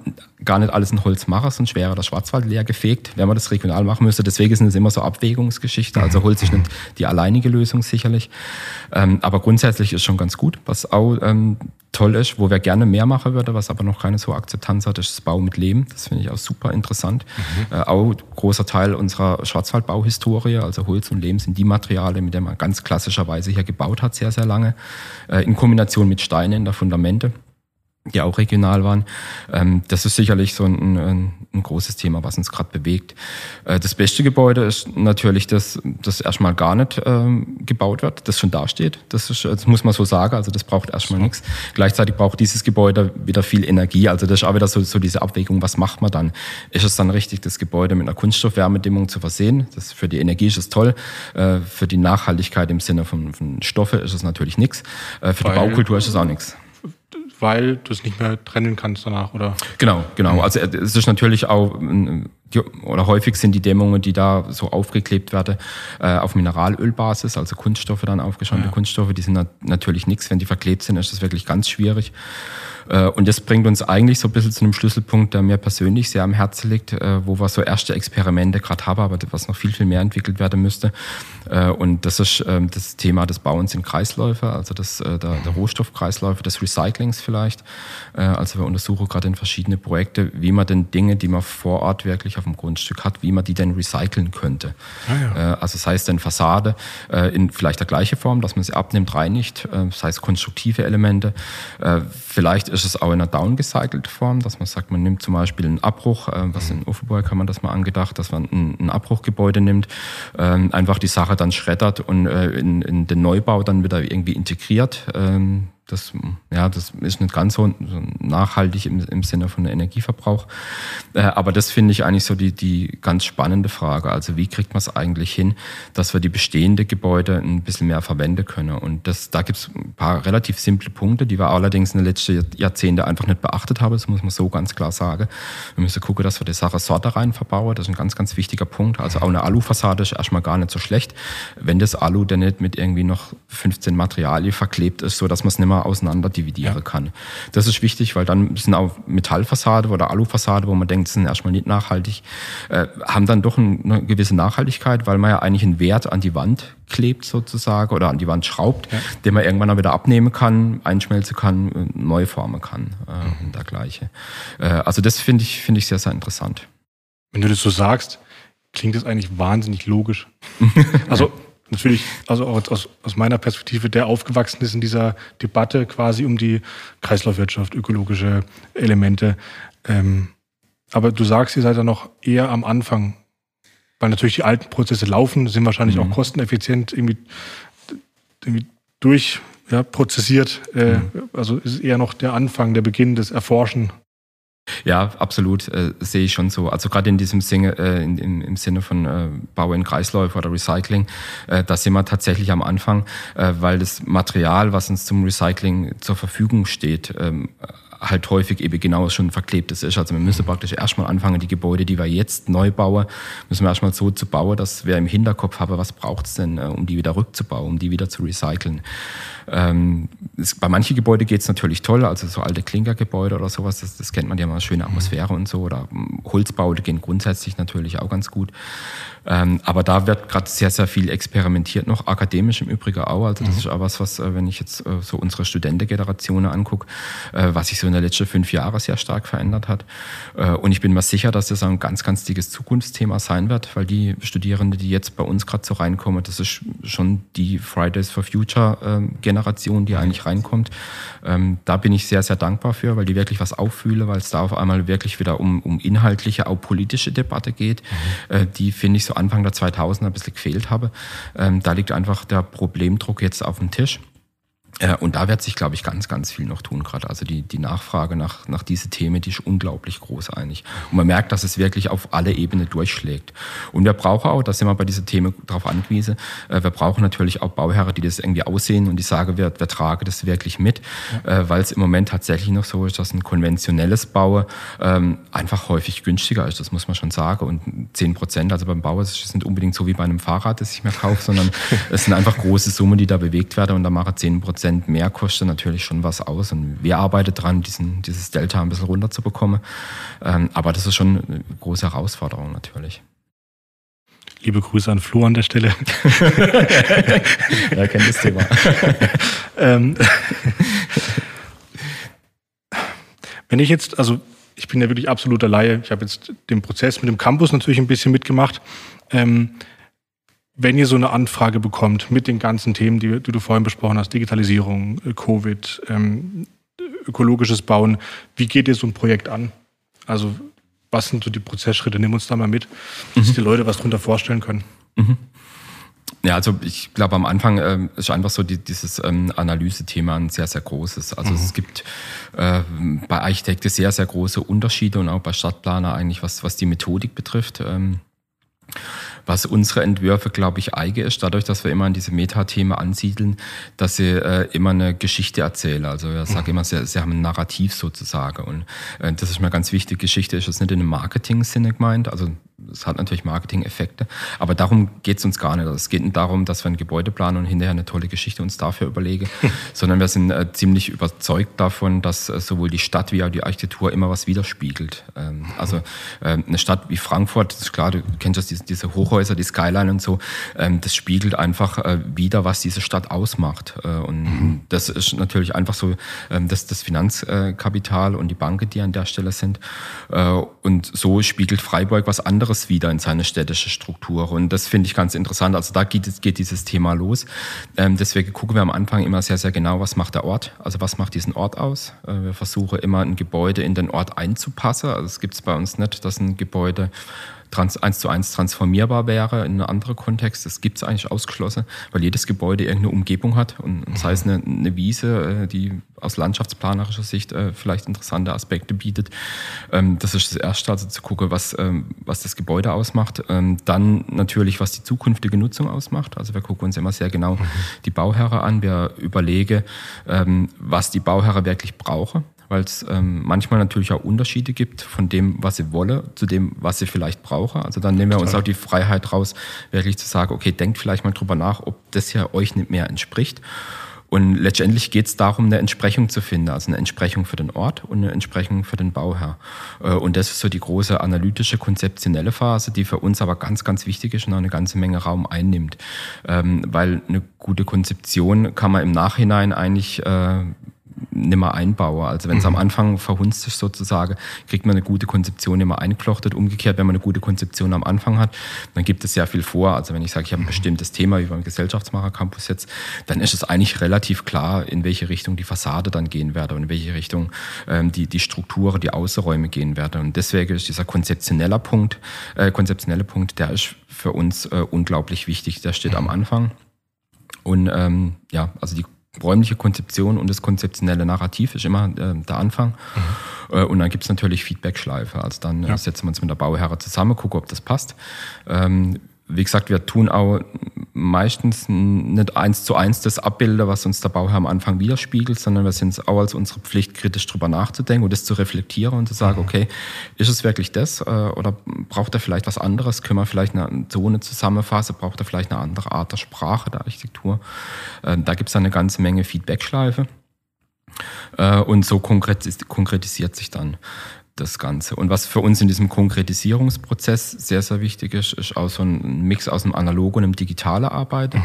[SPEAKER 2] gar nicht alles in Holz machen, sonst wäre der Schwarzwald leer gefegt, wenn man das regional machen müsste. Deswegen sind es immer so Abwägungsgeschichten. Also Holz ist nicht die alleinige Lösung sicherlich. Ähm, aber grundsätzlich ist schon ganz gut. Was auch ähm, toll ist, wo wir gerne mehr machen würden, was aber noch keine so Akzeptanz hat, ist das Bau mit Lehm. Das finde ich auch super interessant. Mhm. Äh, auch großer Teil unserer Schwarzwaldbauhistorie, also Holz und Lehm sind die Materialien, mit denen man ganz klassischerweise hier gebaut hat, sehr, sehr lange, äh, in Kombination mit Steinen in der Fundamente die auch regional waren. Ähm, das ist sicherlich so ein, ein, ein großes Thema, was uns gerade bewegt. Äh, das beste Gebäude ist natürlich das, das erstmal gar nicht ähm, gebaut wird, das schon dasteht. Das, ist, das muss man so sagen, also das braucht erstmal nichts. Gleichzeitig braucht dieses Gebäude wieder viel Energie. Also das ist auch wieder so, so diese Abwägung, was macht man dann? Ist es dann richtig, das Gebäude mit einer Kunststoffwärmedämmung zu versehen? Das, für die Energie ist es toll. Äh, für die Nachhaltigkeit im Sinne von, von Stoffe ist es natürlich nichts. Äh, für Weil, die Baukultur ist es auch nichts
[SPEAKER 1] weil du es nicht mehr trennen kannst danach, oder?
[SPEAKER 2] Genau, genau. Also äh, es ist natürlich auch, oder häufig sind die Dämmungen, die da so aufgeklebt werden, äh, auf Mineralölbasis, also Kunststoffe dann aufgeschäumte ja. Kunststoffe, die sind natürlich nichts. Wenn die verklebt sind, ist das wirklich ganz schwierig. Äh, und das bringt uns eigentlich so ein bisschen zu einem Schlüsselpunkt, der mir persönlich sehr am Herzen liegt, äh, wo wir so erste Experimente gerade haben, aber was noch viel, viel mehr entwickelt werden müsste. Äh, und das ist ähm, das Thema des Bauens in Kreisläufe, also das, der, der Rohstoffkreisläufe, des Recyclings vielleicht. Also wir untersuchen gerade in verschiedene Projekte, wie man denn Dinge, die man vor Ort wirklich auf dem Grundstück hat, wie man die denn recyceln könnte. Ah, ja. Also das heißt, denn Fassade in vielleicht der gleiche Form, dass man sie abnimmt, reinigt, das heißt konstruktive Elemente. Vielleicht ist es auch in einer downgecycelt Form, dass man sagt, man nimmt zum Beispiel einen Abbruch, äh, was in Offenburg kann man das mal angedacht, dass man ein, ein Abbruchgebäude nimmt, äh, einfach die Sache dann schreddert und äh, in, in, den Neubau dann wieder irgendwie integriert. Das, ja, das ist nicht ganz so, nachhaltig im, im Sinne von Energieverbrauch. Äh, aber das finde ich eigentlich so die, die ganz spannende Frage. Also wie kriegt man es eigentlich hin, dass wir die bestehenden Gebäude ein bisschen mehr verwenden können? Und das, da gibt es ein paar relativ simple Punkte, die wir allerdings in den letzten Jahrzehnten einfach nicht beachtet haben. Das muss man so ganz klar sagen. Wir müssen gucken, dass wir die Sache Sorte rein verbauen. Das ist ein ganz, ganz wichtiger Punkt. Also auch eine Alufassade ist erstmal gar nicht so schlecht, wenn das Alu dann nicht mit irgendwie noch 15 Materialien verklebt ist, so dass man es nicht mehr immer auseinander dividieren ja. kann. Das ist wichtig, weil dann sind auch Metallfassade oder Alufassade, wo man denkt, sind erstmal nicht nachhaltig, äh, haben dann doch eine gewisse Nachhaltigkeit, weil man ja eigentlich einen Wert an die Wand klebt sozusagen oder an die Wand schraubt, ja. den man irgendwann auch wieder abnehmen kann, einschmelzen kann, neu formen kann äh, mhm. und dergleichen. Äh, also das finde ich, finde ich sehr, sehr interessant.
[SPEAKER 1] Wenn du das so sagst, klingt das eigentlich wahnsinnig logisch. also natürlich, also aus, aus meiner Perspektive, der aufgewachsen ist in dieser Debatte quasi um die Kreislaufwirtschaft, ökologische Elemente. Ähm, aber du sagst, ihr seid ja noch eher am Anfang, weil natürlich die alten Prozesse laufen, sind wahrscheinlich mhm. auch kosteneffizient irgendwie, irgendwie durch ja, prozessiert. Äh, mhm. Also ist eher noch der Anfang, der Beginn des Erforschen
[SPEAKER 2] ja, absolut, äh, sehe ich schon so. Also gerade in diesem Sinne, äh, in, in, im Sinne von äh, Bau in Kreisläufe oder Recycling, äh, da sind wir tatsächlich am Anfang, äh, weil das Material, was uns zum Recycling zur Verfügung steht, ähm, halt häufig eben genau schon verklebtes ist. Also wir müssen praktisch erstmal anfangen, die Gebäude, die wir jetzt neu bauen, müssen wir erstmal so zu bauen, dass wir im Hinterkopf haben, was braucht es denn, äh, um die wieder rückzubauen, um die wieder zu recyceln. Ähm, es, bei manchen Gebäuden geht es natürlich toll, also so alte Klinkergebäude oder sowas, das, das kennt man ja mal, schöne Atmosphäre mhm. und so. Oder ähm, Holzbaute gehen grundsätzlich natürlich auch ganz gut. Ähm, aber da wird gerade sehr, sehr viel experimentiert noch, akademisch im Übrigen auch. Also das mhm. ist auch was, was, äh, wenn ich jetzt äh, so unsere Studentengeneration angucke, äh, was sich so in den letzten fünf Jahren sehr stark verändert hat. Und ich bin mir sicher, dass das ein ganz, ganz dickes Zukunftsthema sein wird, weil die Studierenden, die jetzt bei uns gerade so reinkommen, das ist schon die Fridays for Future ähm, Generation, die eigentlich reinkommt. Ähm, da bin ich sehr, sehr dankbar für, weil die wirklich was auffühle, weil es da auf einmal wirklich wieder um, um inhaltliche, auch politische Debatte geht. Mhm. Äh, die finde ich so Anfang der 2000er ein bisschen gefehlt habe. Ähm, da liegt einfach der Problemdruck jetzt auf dem Tisch. Äh, und da wird sich, glaube ich, ganz, ganz viel noch tun gerade. Also die, die Nachfrage nach, nach diese Themen, die ist unglaublich groß eigentlich. Und man merkt, dass es wirklich auf alle Ebenen durchschlägt. Und wir brauchen auch, da sind wir bei diesen Themen darauf angewiesen, äh, wir brauchen natürlich auch Bauherren, die das irgendwie aussehen und die sagen, wir, wir tragen das wirklich mit, ja. Äh, weil es im Moment tatsächlich noch so ist, dass ein konventionelles Bauen ähm, einfach häufig günstiger ist, das muss man schon sagen. Und zehn Prozent, also beim Bau, ist es nicht unbedingt so wie bei einem Fahrrad, das ich mir kaufe, sondern es sind einfach große Summen, die da bewegt werden und da machen zehn Prozent Prozent mehr kostet natürlich schon was aus. Und wir arbeiten dran, diesen, dieses Delta ein bisschen runterzubekommen. Ähm, aber das ist schon eine große Herausforderung natürlich.
[SPEAKER 1] Liebe Grüße an Flo an der Stelle.
[SPEAKER 2] er kennt das Thema.
[SPEAKER 1] ähm, wenn ich jetzt, also ich bin ja wirklich absoluter Laie. Ich habe jetzt den Prozess mit dem Campus natürlich ein bisschen mitgemacht. Ähm, wenn ihr so eine Anfrage bekommt mit den ganzen Themen, die, die du vorhin besprochen hast, Digitalisierung, äh, Covid, ähm, ökologisches Bauen, wie geht ihr so ein Projekt an? Also was sind so die Prozessschritte? Nimm uns da mal mit, dass mhm. die Leute was darunter vorstellen können. Mhm.
[SPEAKER 2] Ja, also ich glaube, am Anfang äh, ist einfach so die, dieses ähm, Analysethema ein sehr, sehr großes. Also mhm. es gibt äh, bei Architekten sehr, sehr große Unterschiede und auch bei Stadtplaner eigentlich, was, was die Methodik betrifft. Ähm, was unsere Entwürfe, glaube ich, eigen ist, dadurch, dass wir immer an diese Metathemen ansiedeln, dass sie äh, immer eine Geschichte erzählen. Also ich sage immer, sie, sie haben ein Narrativ sozusagen. Und äh, das ist mir ganz wichtig. Geschichte ist jetzt nicht in einem Marketing-Sinne gemeint. Also es hat natürlich Marketing-Effekte, aber darum geht es uns gar nicht. Es geht nicht darum, dass wir ein Gebäude planen und hinterher eine tolle Geschichte uns dafür überlegen, sondern wir sind äh, ziemlich überzeugt davon, dass äh, sowohl die Stadt wie auch die Architektur immer was widerspiegelt. Ähm, also äh, eine Stadt wie Frankfurt, das ist klar, du kennst das, diese, diese Hochhäuser, die Skyline und so, ähm, das spiegelt einfach äh, wieder, was diese Stadt ausmacht. Äh, und mhm. das ist natürlich einfach so, ähm, dass das Finanzkapital und die Banken, die an der Stelle sind. Und so spiegelt Freiburg was anderes anderes wieder in seine städtische Struktur. Und das finde ich ganz interessant. Also da geht, geht dieses Thema los. Ähm, deswegen gucken wir am Anfang immer sehr, sehr genau, was macht der Ort? Also was macht diesen Ort aus? Äh, wir versuchen immer ein Gebäude in den Ort einzupassen. Also es gibt es bei uns nicht, dass ein Gebäude trans, eins zu eins transformierbar wäre in einen anderen Kontext. Das gibt es eigentlich ausgeschlossen, weil jedes Gebäude irgendeine Umgebung hat und sei es eine, eine Wiese, äh, die aus landschaftsplanerischer Sicht äh, vielleicht interessante Aspekte bietet. Ähm, das ist das Erste, also zu gucken, was, ähm, was das Gebäude ausmacht. Ähm, dann natürlich, was die zukünftige Nutzung ausmacht. Also wir gucken uns immer sehr genau mhm. die Bauherren an. Wir überlegen, was die Bauherren wirklich brauchen weil es ähm, manchmal natürlich auch Unterschiede gibt von dem, was sie wolle, zu dem, was sie vielleicht brauche. Also dann nehmen wir uns auch die Freiheit raus, wirklich zu sagen, okay, denkt vielleicht mal drüber nach, ob das ja euch nicht mehr entspricht. Und letztendlich geht es darum, eine Entsprechung zu finden, also eine Entsprechung für den Ort und eine Entsprechung für den Bauherr. Äh, und das ist so die große analytische, konzeptionelle Phase, die für uns aber ganz, ganz wichtig ist und auch eine ganze Menge Raum einnimmt. Ähm, weil eine gute Konzeption kann man im Nachhinein eigentlich äh, nimmer einbaue. Also wenn es mhm. am Anfang verhunzt ist sozusagen, kriegt man eine gute Konzeption immer eingeflochtet. Umgekehrt, wenn man eine gute Konzeption am Anfang hat, dann gibt es sehr viel vor. Also wenn ich sage, ich habe ein mhm. bestimmtes Thema wie beim Gesellschaftsmacher Campus jetzt, dann ist es eigentlich relativ klar, in welche Richtung die Fassade dann gehen werde und in welche Richtung ähm, die, die Strukturen, die Außenräume gehen werden. Und deswegen ist dieser konzeptionelle Punkt, äh, konzeptionelle Punkt, der ist für uns äh, unglaublich wichtig. Der steht am Anfang. Und ähm, ja, also die räumliche Konzeption und das konzeptionelle Narrativ ist immer äh, der Anfang. Mhm. Äh, und dann gibt es natürlich Feedback-Schleife. Also dann äh, ja. setzen wir uns mit der Bauherre zusammen, gucken, ob das passt. Ähm, wie gesagt, wir tun auch meistens nicht eins zu eins das Abbilder, was uns der Bauherr am Anfang widerspiegelt, sondern wir sind es auch als unsere Pflicht, kritisch drüber nachzudenken und das zu reflektieren und zu sagen, mhm. okay, ist es wirklich das äh, oder braucht er vielleicht was anderes? Können wir vielleicht eine Zone zusammenfassen? Braucht er vielleicht eine andere Art der Sprache, der Architektur? Äh, da gibt es eine ganze Menge Feedback-Schleife. Äh, und so konkretisiert sich dann das Ganze. Und was für uns in diesem Konkretisierungsprozess sehr, sehr wichtig ist, ist auch so ein Mix aus dem Analogen und dem Digitalen Arbeiten. Mhm.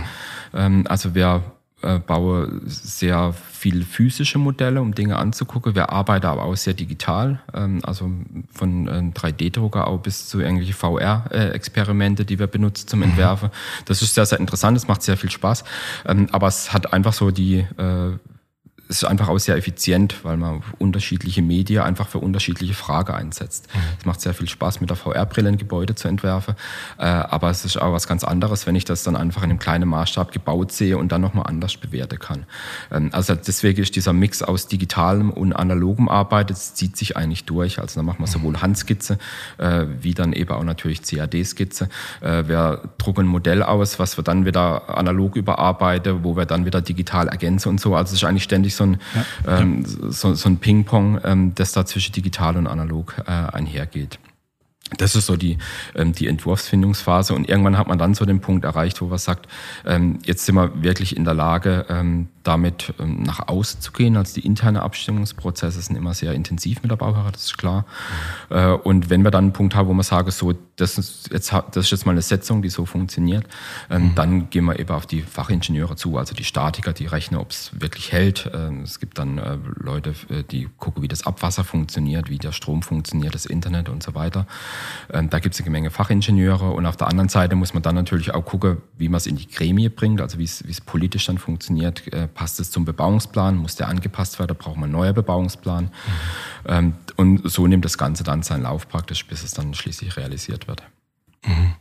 [SPEAKER 2] Ähm, also wir äh, baue sehr viel physische Modelle, um Dinge anzugucken. Wir arbeiten aber auch sehr digital, ähm, also von äh, 3D-Drucker auch bis zu irgendwelche VR-Experimente, die wir benutzen zum mhm. Entwerfen. Das ist sehr, sehr interessant, es macht sehr viel Spaß, ähm, aber es hat einfach so die äh, ist einfach auch sehr effizient, weil man unterschiedliche Medien einfach für unterschiedliche Fragen einsetzt. Mhm. Es macht sehr viel Spaß, mit der VR-Brille ein Gebäude zu entwerfen. Äh, aber es ist auch was ganz anderes, wenn ich das dann einfach in einem kleinen Maßstab gebaut sehe und dann nochmal anders bewerten kann. Ähm, also deswegen ist dieser Mix aus digitalem und analogem Arbeit, das zieht sich eigentlich durch. Also da machen wir mhm. sowohl Handskizze äh, wie dann eben auch natürlich CAD-Skizze. Äh, wir drucken ein Modell aus, was wir dann wieder analog überarbeiten, wo wir dann wieder digital ergänzen und so. Also es ist eigentlich ständig so ein, ja. ähm, so, so, ein Ping-Pong, ähm, das da zwischen digital und analog äh, einhergeht. Das ist so die, ähm, die Entwurfsfindungsphase. Und irgendwann hat man dann so den Punkt erreicht, wo man sagt, ähm, jetzt sind wir wirklich in der Lage, ähm, damit ähm, nach außen zu gehen. Also die interne Abstimmungsprozesse sind immer sehr intensiv mit der Bauherr, das ist klar. Mhm. Äh, und wenn wir dann einen Punkt haben, wo man sagen, so, das ist jetzt, das ist jetzt mal eine Setzung, die so funktioniert, ähm, mhm. dann gehen wir eben auf die Fachingenieure zu, also die Statiker, die rechnen, ob es wirklich hält. Ähm, es gibt dann äh, Leute, äh, die gucken, wie das Abwasser funktioniert, wie der Strom funktioniert, das Internet und so weiter. Ähm, da gibt es eine Menge Fachingenieure und auf der anderen Seite muss man dann natürlich auch gucken, wie man es in die Gremie bringt, also wie es, politisch dann funktioniert. Äh, passt es zum Bebauungsplan? Muss der angepasst werden? Braucht man einen neuen Bebauungsplan? Mhm. Ähm, und so nimmt das Ganze dann seinen Lauf praktisch, bis es dann schließlich realisiert wird. Mhm.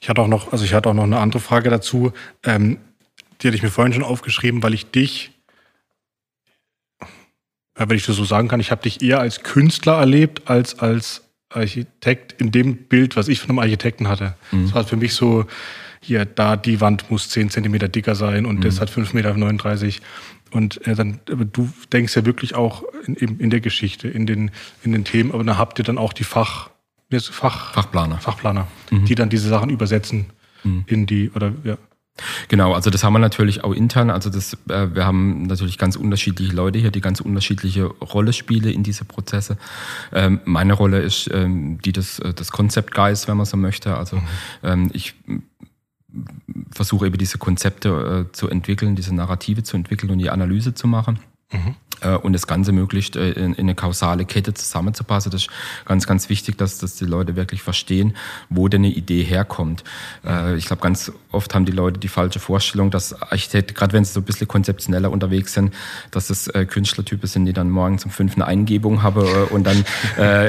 [SPEAKER 1] Ich hatte auch noch, also ich hatte auch noch eine andere Frage dazu. Ähm, die hatte ich mir vorhin schon aufgeschrieben, weil ich dich wenn ich das so sagen kann, ich habe dich eher als Künstler erlebt als als Architekt in dem Bild, was ich von einem Architekten hatte. Mhm. Das war für mich so, hier, da die Wand muss 10 Zentimeter dicker sein und mhm. das hat 5,39 Meter. Und äh, dann, du denkst ja wirklich auch in, in der Geschichte, in den, in den Themen, aber dann habt ihr dann auch die Fach, Fach Fachplaner, Fachplaner mhm. die dann diese Sachen übersetzen mhm. in die, oder ja.
[SPEAKER 2] Genau, also das haben wir natürlich auch intern. Also das, äh, wir haben natürlich ganz unterschiedliche Leute hier, die ganz unterschiedliche Rolle spielen in diese Prozesse. Ähm, meine Rolle ist ähm, die des, äh, des Concept Guys, wenn man so möchte. Also mhm. ähm, ich versuche eben diese Konzepte äh, zu entwickeln, diese Narrative zu entwickeln und die Analyse zu machen. Mhm. Äh, und das Ganze möglichst äh, in, eine kausale Kette zusammenzupassen. Das ist ganz, ganz wichtig, dass, dass die Leute wirklich verstehen, wo denn eine Idee herkommt. Äh, ich glaube, ganz oft haben die Leute die falsche Vorstellung, dass Architekten, gerade wenn sie so ein bisschen konzeptioneller unterwegs sind, dass das Künstlertypen sind, die dann morgen zum fünften Eingebung haben und dann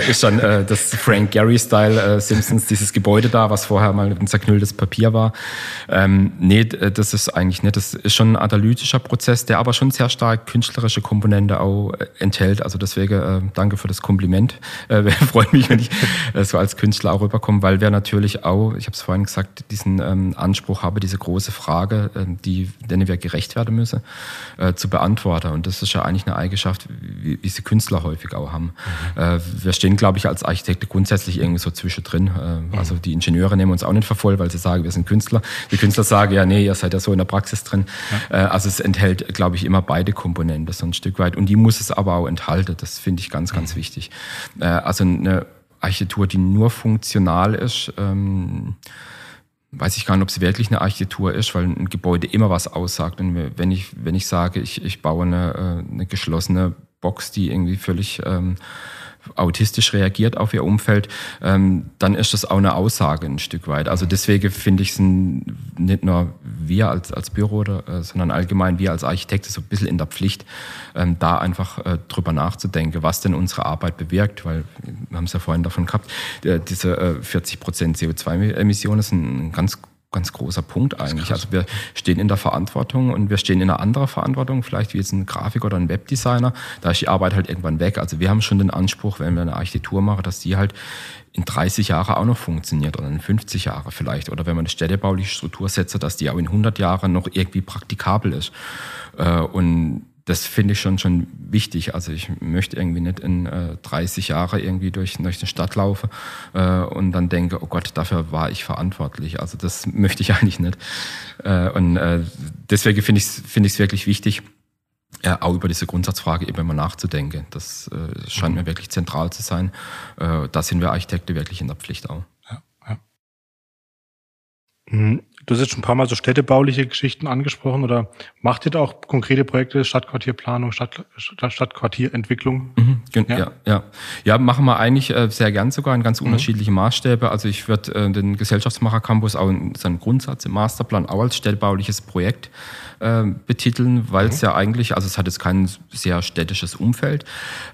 [SPEAKER 2] ist dann das Frank Gehry-Style Simpsons, dieses Gebäude da, was vorher mal ein zerknülltes Papier war. Ähm, nee, das ist eigentlich nicht. Das ist schon ein analytischer Prozess, der aber schon sehr stark künstlerische Komponenten Wochenende auch äh, enthält. Also deswegen äh, danke für das Kompliment. Äh, freut mich, wenn ich äh, so als Künstler auch rüberkomme, weil wir natürlich auch, ich habe es vorhin gesagt, diesen ähm, Anspruch habe, diese große Frage, äh, die, denen wir gerecht werden müssen, äh, zu beantworten. Und das ist ja eigentlich eine Eigenschaft, wie, wie sie Künstler häufig auch haben. Mhm. Äh, wir stehen, glaube ich, als Architekte grundsätzlich irgendwie so zwischendrin. Äh, mhm. Also die Ingenieure nehmen uns auch nicht vervoll, weil sie sagen, wir sind Künstler. Die Künstler sagen, ja, nee, ihr seid ja so in der Praxis drin. Ja. Äh, also es enthält, glaube ich, immer beide Komponenten, so ein Stück weit weit. Und die muss es aber auch enthalten. Das finde ich ganz, ganz mhm. wichtig. Äh, also eine Architektur, die nur funktional ist, ähm, weiß ich gar nicht, ob es wirklich eine Architektur ist, weil ein Gebäude immer was aussagt. Und wenn ich, wenn ich sage, ich, ich baue eine, äh, eine geschlossene Box, die irgendwie völlig ähm, autistisch reagiert auf ihr Umfeld, ähm, dann ist das auch eine Aussage ein Stück weit. Also deswegen finde ich es nicht nur wir als, als Büro, oder, äh, sondern allgemein wir als Architekte so ein bisschen in der Pflicht, ähm, da einfach äh, drüber nachzudenken, was denn unsere Arbeit bewirkt, weil wir haben es ja vorhin davon gehabt, äh, diese äh, 40 Prozent CO2-Emissionen sind ein ganz ganz großer Punkt eigentlich. Also wir stehen in der Verantwortung und wir stehen in einer anderen Verantwortung, vielleicht wie jetzt ein Grafiker oder ein Webdesigner. Da ist die Arbeit halt irgendwann weg. Also wir haben schon den Anspruch, wenn wir eine Architektur machen, dass die halt in 30 Jahren auch noch funktioniert oder in 50 Jahren vielleicht. Oder wenn man eine städtebauliche Struktur setzt, dass die auch in 100 Jahren noch irgendwie praktikabel ist. Äh, und das finde ich schon schon wichtig. Also ich möchte irgendwie nicht in äh, 30 Jahre irgendwie durch, durch eine Stadt laufen äh, und dann denke, oh Gott, dafür war ich verantwortlich. Also das möchte ich eigentlich nicht. Äh, und äh, deswegen finde ich es finde ich wirklich wichtig, äh, auch über diese Grundsatzfrage eben mal nachzudenken. Das äh, scheint mhm. mir wirklich zentral zu sein. Äh, da sind wir Architekte wirklich in der Pflicht auch. Ja, ja.
[SPEAKER 1] Mhm. Du hast jetzt schon ein paar Mal so städtebauliche Geschichten angesprochen oder macht ihr da auch konkrete Projekte, Stadtquartierplanung, Stadt, Stadtquartierentwicklung?
[SPEAKER 2] Mhm, ja? ja, ja. Ja, machen wir eigentlich äh, sehr gern sogar in ganz mhm. unterschiedliche Maßstäbe. Also ich würde äh, den Gesellschaftsmacher Campus auch in seinem Grundsatz im Masterplan auch als städtebauliches Projekt äh, betiteln, weil es mhm. ja eigentlich, also es hat jetzt kein sehr städtisches Umfeld,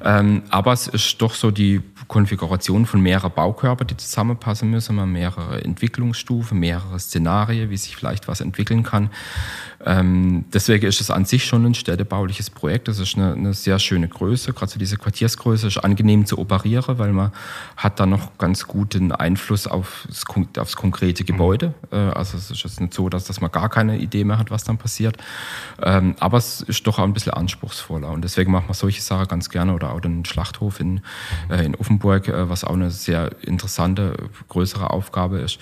[SPEAKER 2] ähm, aber es ist doch so die Konfiguration von mehreren Baukörper, die zusammenpassen müssen, man mehrere Entwicklungsstufen, mehrere Szenarien, wie sich vielleicht was entwickeln kann. Ähm, deswegen ist es an sich schon ein städtebauliches Projekt. Das ist eine, eine sehr schöne Größe, gerade so diese Quartiersgröße ist angenehm zu operieren, weil man hat da noch ganz guten Einfluss auf das, aufs konkrete Gebäude. Mhm. Äh, also es ist jetzt nicht so, dass, dass man gar keine Idee mehr hat, was dann passiert. Ähm, aber es ist doch auch ein bisschen anspruchsvoller und deswegen macht man solche Sachen ganz gerne oder auch den Schlachthof in, äh, in Offenburg, äh, was auch eine sehr interessante, größere Aufgabe ist.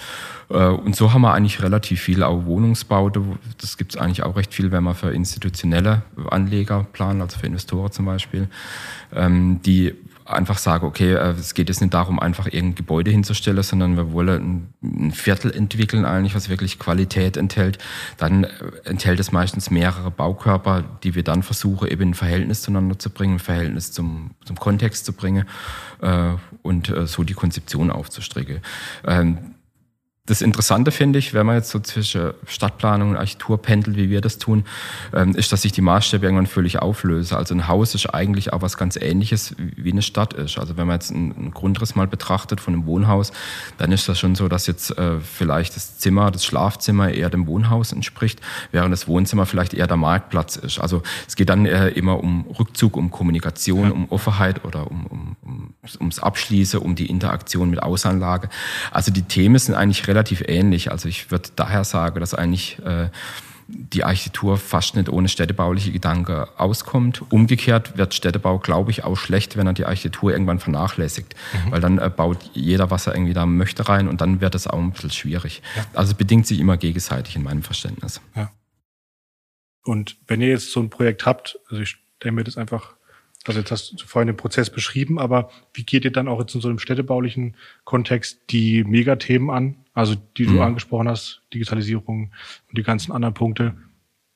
[SPEAKER 2] Äh, und so haben wir eigentlich relativ viel auch Wohnungsbau. Das gibt es eigentlich auch recht viel, wenn man für institutionelle Anleger planen, also für Investoren zum Beispiel, ähm, die einfach sagen, okay, äh, es geht jetzt nicht darum, einfach irgendein Gebäude hinzustellen, sondern wir wollen ein Viertel entwickeln eigentlich, was wirklich Qualität enthält. Dann äh, enthält es meistens mehrere Baukörper, die wir dann versuchen, eben ein Verhältnis zueinander zu bringen, ein Verhältnis zum, zum Kontext zu bringen äh, und so die Konzeption aufzustricken. Ähm, das Interessante finde ich, wenn man jetzt so zwischen Stadtplanung und Architektur pendelt, wie wir das tun, ähm, ist, dass sich die Maßstäbe irgendwann völlig auflösen. Also ein Haus ist eigentlich auch was ganz Ähnliches, wie eine Stadt ist. Also wenn man jetzt einen Grundriss mal betrachtet von einem Wohnhaus, dann ist das schon so, dass jetzt äh, vielleicht das Zimmer, das Schlafzimmer eher dem Wohnhaus entspricht, während das Wohnzimmer vielleicht eher der Marktplatz ist. Also es geht dann äh, immer um Rückzug, um Kommunikation, ja. um Offenheit oder um, um, um, ums Abschließen, um die Interaktion mit Außenanlage. Also die Themen sind eigentlich relativ relativ ähnlich. Also ich würde daher sagen, dass eigentlich äh, die Architektur fast nicht ohne städtebauliche Gedanken auskommt. Umgekehrt wird Städtebau, glaube ich, auch schlecht, wenn er die Architektur irgendwann vernachlässigt. Mhm. Weil dann äh, baut jeder, was er irgendwie da möchte, rein und dann wird es auch ein bisschen schwierig. Ja. Also es bedingt sich immer gegenseitig in meinem Verständnis. Ja.
[SPEAKER 1] Und wenn ihr jetzt so ein Projekt habt, also ich stelle mir das einfach also jetzt hast du vorhin den Prozess beschrieben, aber wie geht ihr dann auch jetzt in so einem städtebaulichen Kontext die Megathemen an? Also die du mhm. angesprochen hast, Digitalisierung und die ganzen anderen Punkte.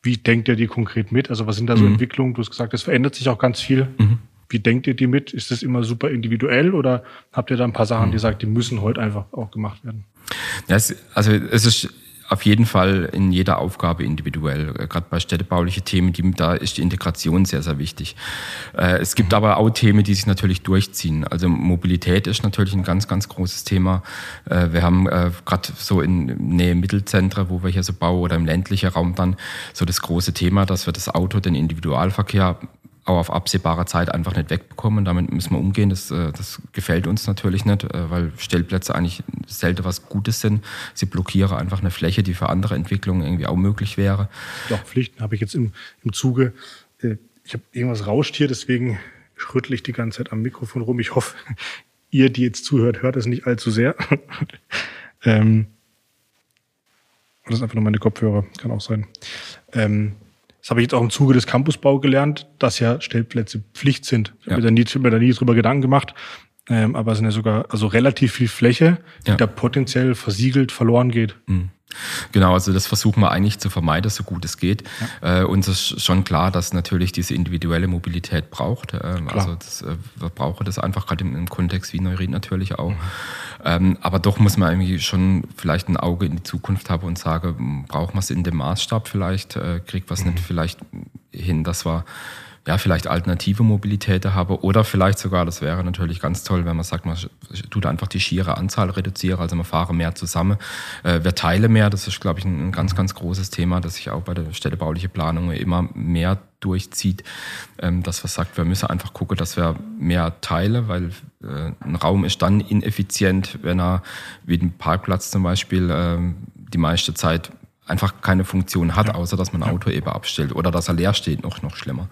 [SPEAKER 1] Wie denkt ihr die konkret mit? Also was sind da so mhm. Entwicklungen? Du hast gesagt, es verändert sich auch ganz viel. Mhm. Wie denkt ihr die mit? Ist das immer super individuell oder habt ihr da ein paar Sachen, die mhm. sagt, die müssen heute einfach auch gemacht werden?
[SPEAKER 2] Ja, es, also es ist auf jeden Fall in jeder Aufgabe individuell. Äh, gerade bei städtebaulichen Themen, die, da ist die Integration sehr, sehr wichtig. Äh, es gibt aber auch Themen, die sich natürlich durchziehen. Also Mobilität ist natürlich ein ganz, ganz großes Thema. Äh, wir haben gerade so in Nähe Mittelzentren, wo wir hier so bauen oder im ländlichen Raum dann so das große Thema, dass wir das Auto, den Individualverkehr auch auf absehbare Zeit einfach nicht wegbekommen. Damit müssen wir umgehen. Das, äh, das gefällt uns natürlich nicht, äh, weil Stellplätze eigentlich selten was Gutes sind. Sie blockieren einfach eine Fläche, die für andere Entwicklungen irgendwie auch möglich wäre.
[SPEAKER 1] Doch, Pflichten habe ich jetzt im, im Zuge. Äh, ich habe irgendwas rauscht hier, deswegen rüttle ich die ganze Zeit am Mikrofon rum. Ich hoffe, ihr, die jetzt zuhört, hört es nicht allzu sehr. ähm, das ist einfach nur meine Kopfhörer, kann auch sein. Ähm, das habe ich jetzt auch im Zuge des Campusbau gelernt, dass ja Stellplätze Pflicht sind. Ich ja. habe mir, da nie, mir da nie drüber Gedanken gemacht. Ähm, aber es sind ja sogar also relativ viel Fläche, die ja. da potenziell versiegelt verloren geht. Mhm.
[SPEAKER 2] Genau, also das versuchen wir eigentlich zu vermeiden, so gut es geht. Ja. Äh, uns ist schon klar, dass natürlich diese individuelle Mobilität braucht. Ähm, also das, äh, wir brauchen das einfach gerade im, im, Kontext wie Neuried natürlich auch. Mhm. Ähm, aber doch muss man irgendwie schon vielleicht ein Auge in die Zukunft haben und sagen, brauchen wir es in dem Maßstab vielleicht, äh, kriegt was mhm. nicht vielleicht hin, dass wir ja, vielleicht alternative Mobilität habe oder vielleicht sogar, das wäre natürlich ganz toll, wenn man sagt, man tut einfach die schiere Anzahl reduzieren, also man fahre mehr zusammen, äh, wir teilen mehr, das ist, glaube ich, ein, ganz, ganz großes Thema, das sich auch bei der städtebaulichen Planung immer mehr durchzieht, ähm, dass man sagt, wir müssen einfach gucken, dass wir mehr teilen, weil äh, ein Raum ist dann ineffizient, wenn er wie ein Parkplatz zum Beispiel äh, die meiste Zeit einfach keine Funktion hat, außer dass man ein Auto eben abstellt oder dass er leer steht, noch, noch schlimmer.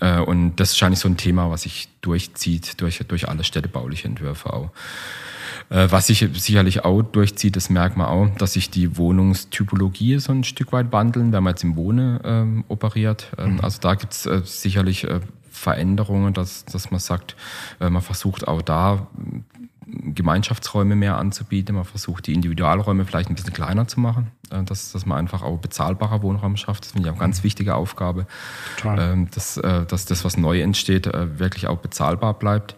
[SPEAKER 2] Äh, und das ist wahrscheinlich so ein Thema, was sich durchzieht durch, durch alle städtebauliche Entwürfe auch. Äh, was sich sicherlich auch durchzieht, das merkt man auch, dass sich die Wohnungstypologie so ein Stück weit wandeln, wenn man jetzt im Wohnen ähm, operiert. Ähm, mhm. Also da gibt es äh, sicherlich äh, Veränderungen, dass, dass man sagt, äh, man versucht auch da Gemeinschaftsräume mehr anzubieten. Man versucht, die Individualräume vielleicht ein bisschen kleiner zu machen, äh, dass, dass man einfach auch bezahlbarer Wohnraum schafft. Das finde ich auch eine ganz wichtige Aufgabe, Total. Ähm, dass, äh, dass das, was neu entsteht, wirklich auch bezahlbar bleibt.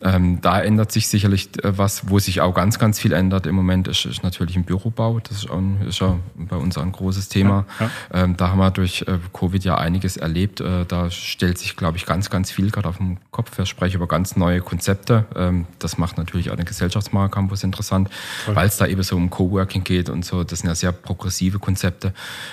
[SPEAKER 2] Ähm, da ändert sich sicherlich äh, was, wo sich auch ganz, ganz viel ändert im Moment, ist, ist natürlich im Bürobau. Das ist, auch, ist ja bei uns ein großes Thema. Ja, ja. Ähm, da haben wir durch äh, Covid ja einiges erlebt. Äh, da stellt sich, glaube ich, ganz, ganz viel gerade auf dem Kopf. Wir sprechen über ganz neue Konzepte. Ähm, das macht natürlich auch den Gesellschaftsmarkt Campus interessant, weil es da eben so um Coworking geht und so. Das sind ja sehr progressive Konzepte,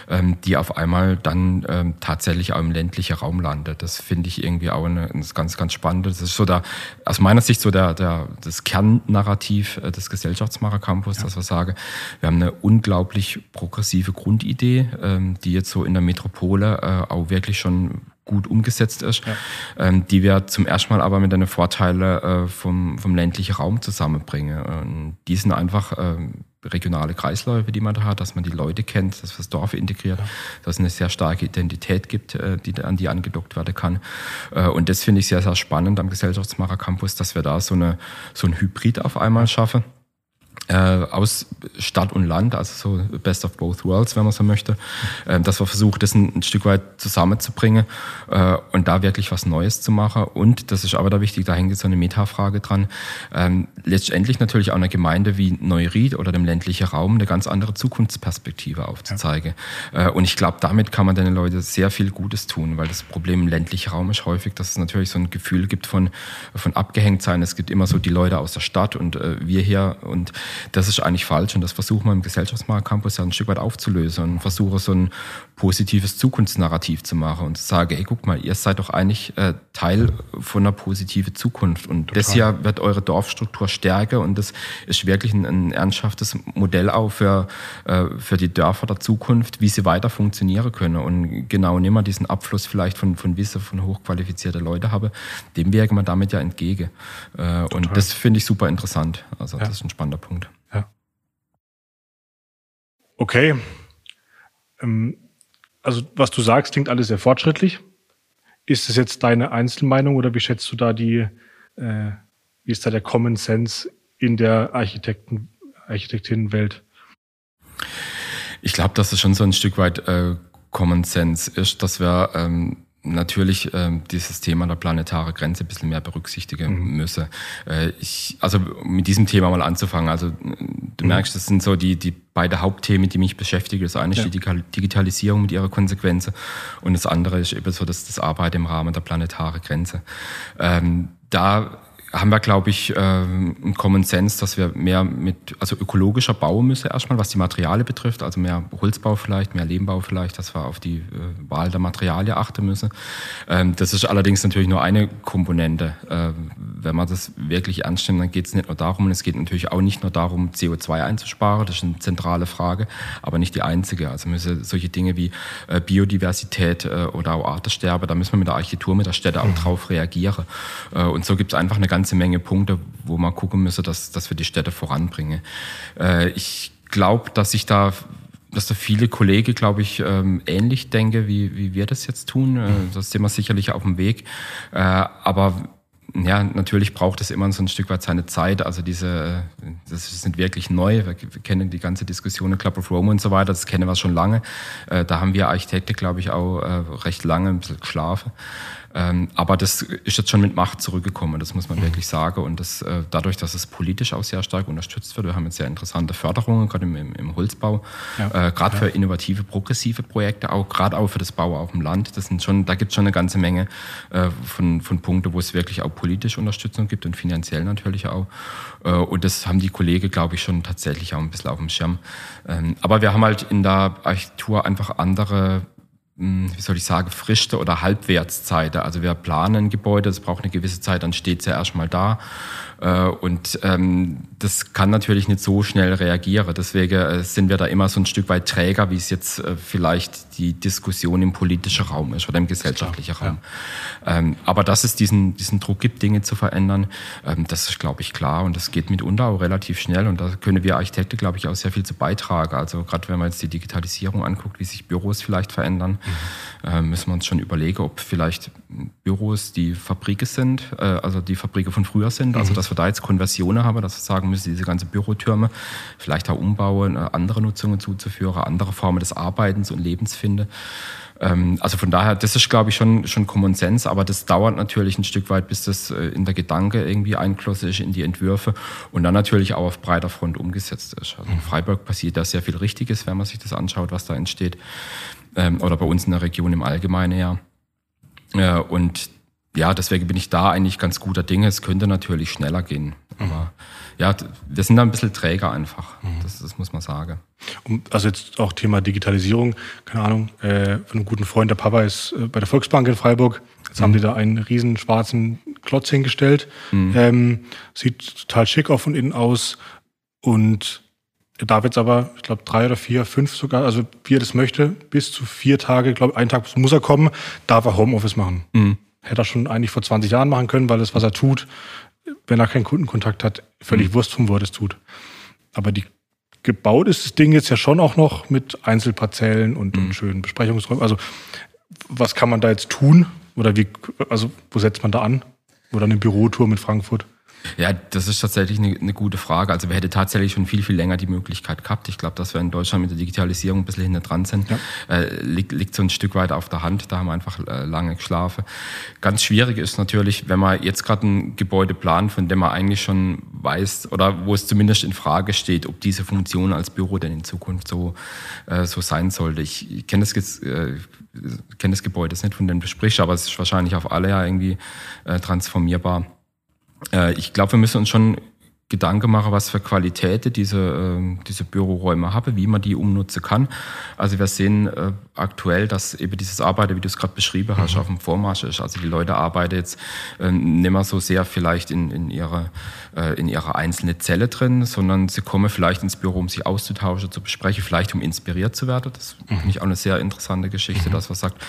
[SPEAKER 2] ähm, die auf einmal dann ähm, tatsächlich auch im ländlichen Raum landen. Das finde ich irgendwie auch eine, eine ganz, ganz spannend. Das ist so da aus meiner meiner Sicht so der, der, das Kernnarrativ äh, des Gesellschaftsmacher Campus, ja. dass wir sagen, wir haben eine unglaublich progressive Grundidee, ähm, die jetzt so in der Metropole äh, auch wirklich schon gut umgesetzt ist, ja. ähm, die wir zum ersten Mal aber mit den Vorteilen äh, vom, vom ländlichen Raum zusammenbringen. Und die sind einfach ähm, regionale Kreisläufe, die man da hat, dass man die Leute kennt, dass das Dorf integriert, ja. dass es eine sehr starke Identität gibt, äh, die an die angedockt werden kann. Äh, und das finde ich sehr, sehr spannend am Gesellschaftsmacher Campus, dass wir da so, eine, so ein Hybrid auf einmal schaffen äh, aus Stadt und Land, also so Best of Both Worlds, wenn man so möchte, äh, dass wir versuchen, das ein, ein, Stück weit zusammenzubringen äh, und da wirklich was Neues zu machen. Und das ist aber da wichtig, da hängt so eine Metafrage dran. Ähm, letztendlich natürlich auch eine Gemeinde wie Neuried oder dem ländlichen Raum eine ganz andere Zukunftsperspektive aufzuzeigen. Ja. Äh, und ich glaube, damit kann man den Leuten sehr viel Gutes tun, weil das Problem im ländlichen Raum ist häufig, dass es natürlich so ein Gefühl gibt von, von Abgehängtsein. Es gibt immer so die Leute aus der Stadt und äh, wir hier und das ist eigentlich falsch und das versuchen wir im Gesellschaftsmarkt Campus ja ein Stück weit aufzulösen und versuche so ein positives Zukunftsnarrativ zu machen und zu sagen, ey, guck mal, ihr seid doch eigentlich äh, Teil von einer positiven Zukunft und Total. das Jahr wird eure Dorfstruktur stärker und das ist wirklich ein, ein ernsthaftes Modell auch für, äh, für die Dörfer der Zukunft, wie sie weiter funktionieren können und genau wir diesen Abfluss vielleicht von, von Wissen von hochqualifizierten Leuten habe, dem wirken wir damit ja entgegen äh, und das finde ich super interessant, also ja. das ist ein spannender Punkt. Ja.
[SPEAKER 1] Okay. Ähm, also was du sagst, klingt alles sehr fortschrittlich. Ist es jetzt deine Einzelmeinung oder wie schätzt du da die, äh, wie ist da der Common Sense in der Architekten, Architektinnenwelt?
[SPEAKER 2] Ich glaube, dass es schon so ein Stück weit äh, Common Sense ist, dass wir ähm, natürlich ähm, dieses Thema der planetare Grenze ein bisschen mehr berücksichtigen mhm. müsse. Äh, ich, also mit diesem Thema mal anzufangen. Also du mhm. merkst, das sind so die, die beide Hauptthemen, die mich beschäftigen. Das eine ja. ist die Digitalisierung mit ihrer Konsequenzen und das andere ist eben so das, das Arbeiten im Rahmen der planetaren Grenze. Ähm, da haben wir, glaube ich, äh, einen Common Sense, dass wir mehr mit, also ökologischer bauen müssen erstmal, was die Materialien betrifft, also mehr Holzbau vielleicht, mehr Lehmbau vielleicht, dass wir auf die äh, Wahl der Materialien achten müssen. Ähm, das ist allerdings natürlich nur eine Komponente. Äh, wenn man das wirklich ernst nimmt, dann geht es nicht nur darum, und es geht natürlich auch nicht nur darum, CO2 einzusparen, das ist eine zentrale Frage, aber nicht die einzige. Also müssen solche Dinge wie äh, Biodiversität äh, oder auch Artensterbe, da müssen wir mit der Architektur, mit der Städte auch mhm. drauf reagieren. Und so gibt es einfach eine ganze ganze Menge Punkte, wo man gucken müsse, dass, dass wir die Städte voranbringen. Äh, ich glaube, dass ich da dass da viele Kollegen, glaube ich, ähm, ähnlich denken, wie, wie wir das jetzt tun. Äh, das sind wir sicherlich auf dem Weg. Äh, aber ja, natürlich braucht es immer so ein Stück weit seine Zeit. Also diese, äh, das sind wirklich neu. Wir kennen die ganze Diskussion in Club of Rome und so weiter. Das kennen wir schon lange. Äh, da haben wir Architekten, glaube ich, auch äh, recht lange ein bisschen geschlafen. Ähm, aber das ist jetzt schon mit Macht zurückgekommen, das muss man mhm. wirklich sagen. Und das, äh, dadurch, dass es politisch auch sehr stark unterstützt wird, wir haben jetzt sehr interessante Förderungen, gerade im, im Holzbau, ja. äh, gerade ja. für innovative, progressive Projekte, auch gerade auch für das Bau auf dem Land. Das sind schon, da gibt es schon eine ganze Menge äh, von, von Punkten, wo es wirklich auch politische Unterstützung gibt und finanziell natürlich auch. Äh, und das haben die Kollegen, glaube ich, schon tatsächlich auch ein bisschen auf dem Schirm. Ähm, aber wir haben halt in der Architektur einfach andere wie soll ich sagen, Friste oder Halbwertszeit. Also wir planen ein Gebäude, das braucht eine gewisse Zeit, dann steht es ja erstmal da. Äh, und ähm, das kann natürlich nicht so schnell reagieren. Deswegen äh, sind wir da immer so ein Stück weit träger, wie es jetzt äh, vielleicht die Diskussion im politischen Raum ist oder im gesellschaftlichen Raum. Ja. Ähm, aber dass es diesen, diesen Druck gibt, Dinge zu verändern, ähm, das ist, glaube ich, klar. Und das geht mitunter auch relativ schnell. Und da können wir Architekten, glaube ich, auch sehr viel zu beitragen. Also gerade wenn man jetzt die Digitalisierung anguckt, wie sich Büros vielleicht verändern, mhm. müssen wir uns schon überlegen, ob vielleicht Büros die Fabrike sind, also die Fabrike von früher sind. Also mhm. Dass wir da jetzt Konversionen haben, dass wir sagen müssen, diese ganzen Bürotürme vielleicht auch umbauen, äh, andere Nutzungen zuzuführen, andere Formen des Arbeitens und Lebens finden. Ähm, also von daher, das ist, glaube ich, schon, schon Common Sense, aber das dauert natürlich ein Stück weit, bis das äh, in der Gedanke irgendwie eingeschlossen ist in die Entwürfe und dann natürlich auch auf breiter Front umgesetzt ist. Also in Freiburg passiert da sehr viel Richtiges, wenn man sich das anschaut, was da entsteht. Ähm, oder bei uns in der Region im Allgemeinen ja. Äh, und ja, deswegen bin ich da eigentlich ganz guter Dinge. Es könnte natürlich schneller gehen. Mhm. Aber ja, wir sind da ein bisschen träger einfach. Mhm. Das, das, muss man sagen.
[SPEAKER 1] Und also jetzt auch Thema Digitalisierung, keine Ahnung, äh, von einem guten Freund, der Papa ist äh, bei der Volksbank in Freiburg. Jetzt mhm. haben die da einen riesen schwarzen Klotz hingestellt. Mhm. Ähm, sieht total schick auch von innen aus. Und er darf jetzt aber, ich glaube, drei oder vier, fünf sogar, also wie er das möchte, bis zu vier Tage, glaube einen Tag muss er kommen, darf er Homeoffice machen. Mhm. Hätte er schon eigentlich vor 20 Jahren machen können, weil das, was er tut, wenn er keinen Kundenkontakt hat, völlig mhm. Wurst vom Wort es tut. Aber die gebaut ist das Ding jetzt ja schon auch noch mit Einzelparzellen und, mhm. und schönen Besprechungsräumen. Also was kann man da jetzt tun? Oder wie, also wo setzt man da an? Oder eine Bürotour mit Frankfurt?
[SPEAKER 2] Ja, das ist tatsächlich eine, eine, gute Frage. Also wir hätten tatsächlich schon viel, viel länger die Möglichkeit gehabt. Ich glaube, dass wir in Deutschland mit der Digitalisierung ein bisschen hinter dran sind. Ja. Äh, liegt, liegt so ein Stück weit auf der Hand. Da haben wir einfach äh, lange geschlafen. Ganz schwierig ist natürlich, wenn man jetzt gerade ein Gebäude plant, von dem man eigentlich schon weiß oder wo es zumindest in Frage steht, ob diese Funktion als Büro denn in Zukunft so, äh, so sein sollte. Ich, ich kenne das, äh, kenn das Gebäude nicht, von dem du sprichst, aber es ist wahrscheinlich auf alle ja irgendwie äh, transformierbar. Äh, ich glaube, wir müssen uns schon Gedanken machen, was für Qualität diese, äh, diese Büroräume haben, wie man die umnutzen kann. Also wir sehen äh, aktuell, dass eben dieses Arbeiten, wie du es gerade beschrieben hast, mhm. auf dem Vormarsch ist. Also die Leute arbeiten jetzt äh, nicht mehr so sehr vielleicht in, in, ihre, äh, in ihre einzelne Zelle drin, sondern sie kommen vielleicht ins Büro, um sich auszutauschen, zu besprechen, vielleicht um inspiriert zu werden. Das mhm. finde ich auch eine sehr interessante Geschichte, mhm. dass man sagt,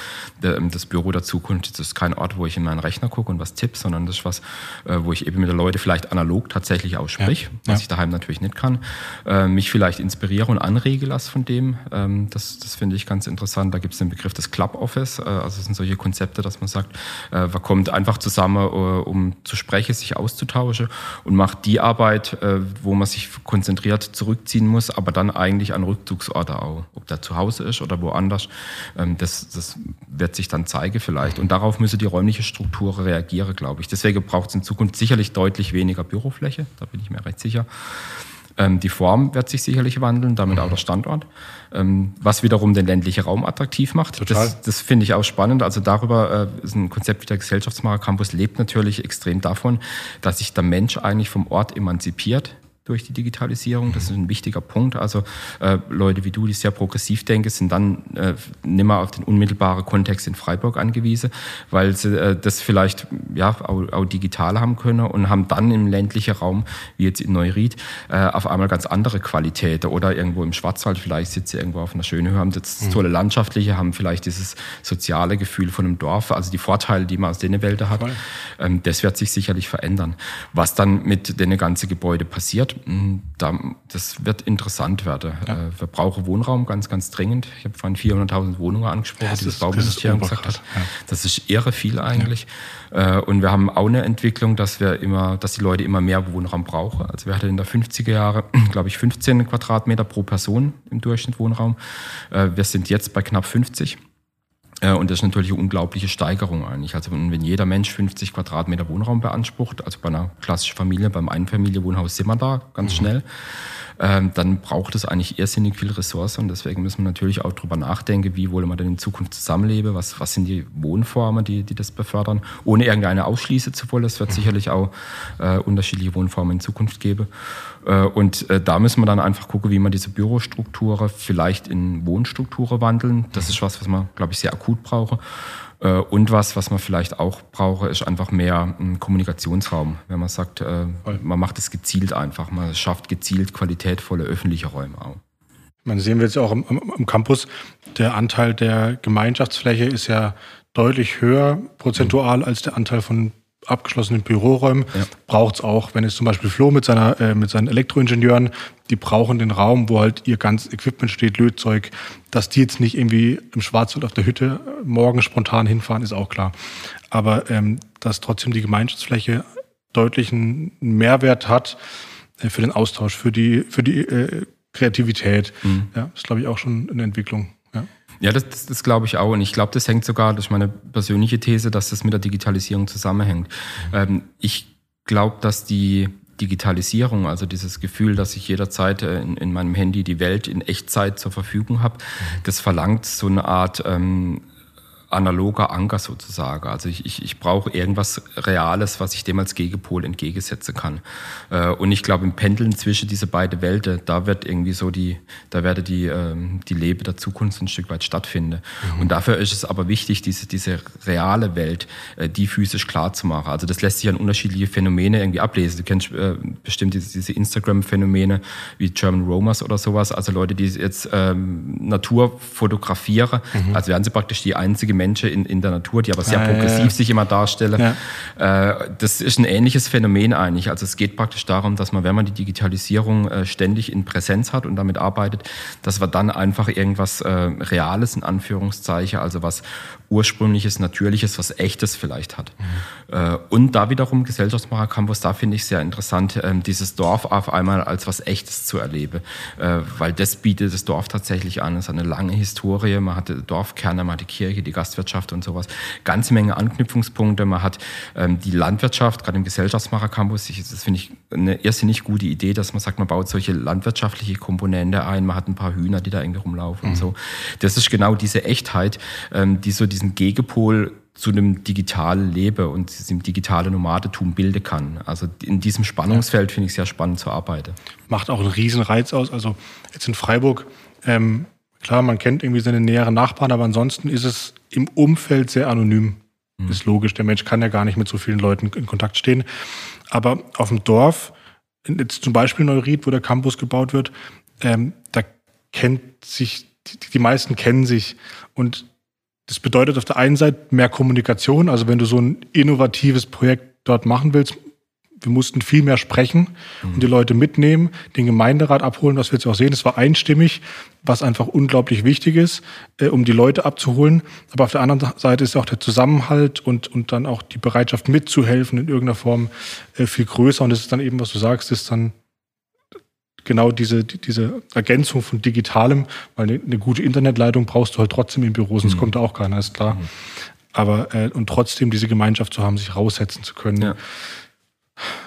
[SPEAKER 2] der, das Büro der Zukunft das ist kein Ort, wo ich in meinen Rechner gucke und was tippe, sondern das ist was, äh, wo ich eben mit den Leuten vielleicht analog tatsächlich auch sprich,
[SPEAKER 1] Ja.
[SPEAKER 2] was
[SPEAKER 1] Ja.
[SPEAKER 2] ich daheim natürlich nicht kann, äh, mich vielleicht inspiriere und anrege lasse von dem. Ähm, das das finde ich ganz interessant. Da gibt es den Begriff des Club Office. Äh, also es sind solche Konzepte, dass man sagt, äh, man kommt einfach zusammen, äh, um zu sprechen, sich auszutauschen und macht die Arbeit, wo man sich konzentriert zurückziehen muss, aber dann eigentlich an Rückzugsorte auch. Ob der zu Hause ist oder woanders, ähm, das, das wird sich dann zeigen vielleicht. Und darauf müsse die räumliche Struktur reagieren, glaube ich. Deswegen braucht es in Zukunft sicherlich deutlich weniger Bürofläche, da bin ich mir recht sicher. Ähm, die Form wird sich sicherlich wandeln, damit auch der Standort, ähm, was wiederum den ländlichen Raum attraktiv macht.
[SPEAKER 1] Total.
[SPEAKER 2] Das, das finde ich auch spannend. Also darüber äh, ist ein Konzept wie der Gesellschaftsmacher Campus lebt natürlich extrem davon, dass sich der Mensch eigentlich vom Ort emanzipiert durch die Digitalisierung. Das ist ein wichtiger Punkt. Also äh, Leute wie du, die sehr progressiv denken, sind dann äh, nimmer auf den unmittelbaren Kontext in Freiburg angewiesen, weil sie äh, das vielleicht ja auch, auch digital haben können und haben dann im ländlichen Raum, wie jetzt in Neuried, äh, auf einmal ganz andere Qualitäten oder irgendwo im Schwarzwald vielleicht sitzen sie irgendwo auf einer schönen Höhe, haben das tolle landschaftliche, haben vielleicht dieses soziale Gefühl von einem Dorf, also die Vorteile, die man aus den Wäldern hat. Ähm, das wird sich sicherlich verändern. Was dann mit den ganzen Gebäude passiert, mh, da, das wird interessant werden. Äh, wir brauchen Wohnraum ganz, ganz dringend. Ich habe vorhin 400.000 Wohnungen angesprochen,
[SPEAKER 1] Das
[SPEAKER 2] die das
[SPEAKER 1] ist-
[SPEAKER 2] Bauministerium gesagt hat.
[SPEAKER 1] ja.
[SPEAKER 2] Das ist irre viel eigentlich. Äh, Und wir haben auch eine Entwicklung, dass wir immer, dass die Leute immer mehr Wohnraum brauchen. Also wir hatten in der 50er Jahre, glaube ich, 15 Quadratmeter pro Person im Durchschnitt Wohnraum. Äh, Wir sind jetzt bei knapp 50. Äh, Und das ist natürlich eine unglaubliche Steigerung eigentlich. Also wenn wenn jeder Mensch 50 Quadratmeter Wohnraum beansprucht, also bei einer klassischen Familie, beim Einfamilienwohnhaus sind wir da ganz schnell, ähm, dann braucht es eigentlich irrsinnig viel Ressourcen. Und deswegen müssen wir natürlich auch drüber nachdenken, wie wollen wir denn in Zukunft zusammenleben, was, was sind die Wohnformen, die, die das befördern, ohne irgendeine ausschließen zu wollen. Es wird sicherlich auch äh, unterschiedliche Wohnformen in Zukunft geben. Äh, und äh, da müssen wir dann einfach gucken, wie man diese Bürostrukturen vielleicht in Wohnstrukturen wandeln. Das ist was, was man, glaube ich, sehr akut brauche. Äh, Und was, was man vielleicht auch brauche, ist einfach mehr ein Kommunikationsraum. Wenn man sagt, äh, man macht es gezielt einfach, man schafft gezielt qualitätvolle öffentliche Räume auch.
[SPEAKER 1] Man sehen wir jetzt auch am, am Campus, der Anteil der Gemeinschaftsfläche ist ja deutlich höher prozentual als der Anteil von abgeschlossenen Büroräumen.
[SPEAKER 2] Ja.
[SPEAKER 1] Braucht es auch, wenn jetzt zum Beispiel Flo mit, seiner, äh, mit seinen Elektroingenieuren, die brauchen den Raum, wo halt ihr ganzes Equipment steht, Lötzeug, dass die jetzt nicht irgendwie im Schwarzwald auf der Hütte äh, morgen spontan hinfahren, ist auch klar. Aber ähm, dass trotzdem die Gemeinschaftsfläche deutlichen Mehrwert hat äh, für den Austausch, für die, für die äh, Kreativität. Ja, ist, glaube ich, auch schon eine Entwicklung. Ja.
[SPEAKER 2] Das, das, das glaube ich auch. Und ich glaube, das hängt sogar, das ist meine persönliche These, dass das mit der Digitalisierung zusammenhängt. Ähm, ich glaube, dass die Digitalisierung, also dieses Gefühl, dass ich jederzeit äh, in, in meinem Handy die Welt in Echtzeit zur Verfügung habe, das verlangt so eine Art ähm, analoger Anker sozusagen. Also ich, ich, ich brauche irgendwas Reales, was ich dem als Gegenpol entgegensetzen kann. Äh, und ich glaube, im Pendeln zwischen diese beiden Welten, da wird irgendwie so die, da werde die, ähm, die Lebe der Zukunft ein Stück weit stattfinden. Und dafür ist es aber wichtig, diese, diese reale Welt, äh, die physisch klar zu machen. Also das lässt sich an unterschiedliche Phänomene irgendwie ablesen. Du kennst äh, bestimmt diese, Instagram-Phänomene wie German Romers oder sowas. Also Leute, die jetzt ähm, Natur fotografieren, als wären sie praktisch die einzige Menschen in, in der Natur, die aber sehr
[SPEAKER 1] Ah, ja,
[SPEAKER 2] progressiv
[SPEAKER 1] ja.
[SPEAKER 2] sich immer darstellen. Äh, das ist ein ähnliches Phänomen eigentlich. Also es geht praktisch darum, dass man, wenn man die Digitalisierung äh, ständig in Präsenz hat und damit arbeitet, dass wir dann einfach irgendwas äh, Reales in Anführungszeichen, also was ursprüngliches, natürliches, was echtes vielleicht hat. Äh, und da wiederum Gesellschaftsmacher Campus, da finde ich sehr interessant, ähm, dieses Dorf auf einmal als was echtes zu erleben, äh, weil das bietet das Dorf tatsächlich an. Es hat eine lange Historie, man hatte Dorfkerne, man hat die Kirche, die Gastwirtschaft und sowas. Ganze Menge Anknüpfungspunkte, man hat ähm, die Landwirtschaft, gerade im Gesellschaftsmacher Campus, das finde ich eine irrsinnig gute Idee, dass man sagt, man baut solche landwirtschaftliche Komponente ein, man hat ein paar Hühner, die da irgendwie rumlaufen und so. Das ist genau diese Echtheit, ähm, die so diesen Gegenpol zu einem digitalen Leben und diesem digitalen Nomadetum bilden kann. Also in diesem Spannungsfeld finde ich sehr spannend zu arbeiten.
[SPEAKER 1] Macht auch einen riesen Reiz aus. Also jetzt in Freiburg, ähm, klar, man kennt irgendwie seine näheren Nachbarn, aber ansonsten ist es im Umfeld sehr anonym. Ist logisch, der Mensch kann ja gar nicht mit so vielen Leuten in Kontakt stehen. Aber auf dem Dorf, jetzt zum Beispiel Neuried, wo der Campus gebaut wird, ähm, da kennt sich, die, die meisten kennen sich. Und das bedeutet auf der einen Seite mehr Kommunikation. Also wenn du so ein innovatives Projekt dort machen willst, wir mussten viel mehr sprechen und die Leute mitnehmen, den Gemeinderat abholen, was wir jetzt auch sehen. Es war einstimmig, was einfach unglaublich wichtig ist, äh, um die Leute abzuholen. Aber auf der anderen Seite ist auch der Zusammenhalt und, und dann auch die Bereitschaft mitzuhelfen in irgendeiner Form äh, viel größer. Und das ist dann eben, was du sagst, ist dann genau diese, diese Ergänzung von Digitalem, weil eine, eine gute Internetleitung brauchst du halt trotzdem im Büro, sonst mhm. kommt da auch keiner, ist klar. Mhm. Aber äh, und trotzdem diese Gemeinschaft zu haben, sich raussetzen zu können. Ja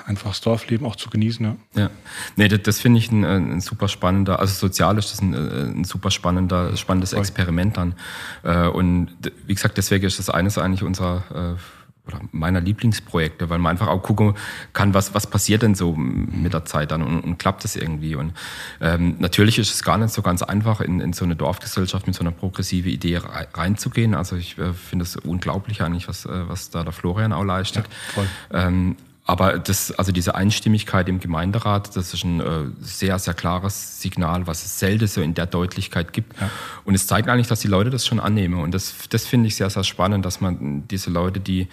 [SPEAKER 1] einfach das Dorfleben auch zu genießen. Ja,
[SPEAKER 2] ja. nee, das, das finde ich ein, ein, super spannender, also sozial ist das ein, ein super spannender, spannendes. Experiment dann. Äh, und wie gesagt, deswegen ist das eines eigentlich unserer äh, oder meiner Lieblingsprojekte, weil man einfach auch gucken kann, was, was passiert denn so mit der Zeit dann und, und klappt das irgendwie. Und ähm, natürlich ist es gar nicht so ganz einfach, in, in so eine Dorfgesellschaft mit so einer progressive Idee reinzugehen. Also ich äh, finde es unglaublich eigentlich, was, äh, was da der Florian auch leistet. Ja, ähm, aber das, also diese Einstimmigkeit im Gemeinderat, das ist ein äh, sehr, sehr klares Signal, was es selten so in der Deutlichkeit gibt. Ja. Und es zeigt eigentlich, dass die Leute das schon annehmen. Und das, das finde ich sehr, sehr spannend, dass man diese Leute, die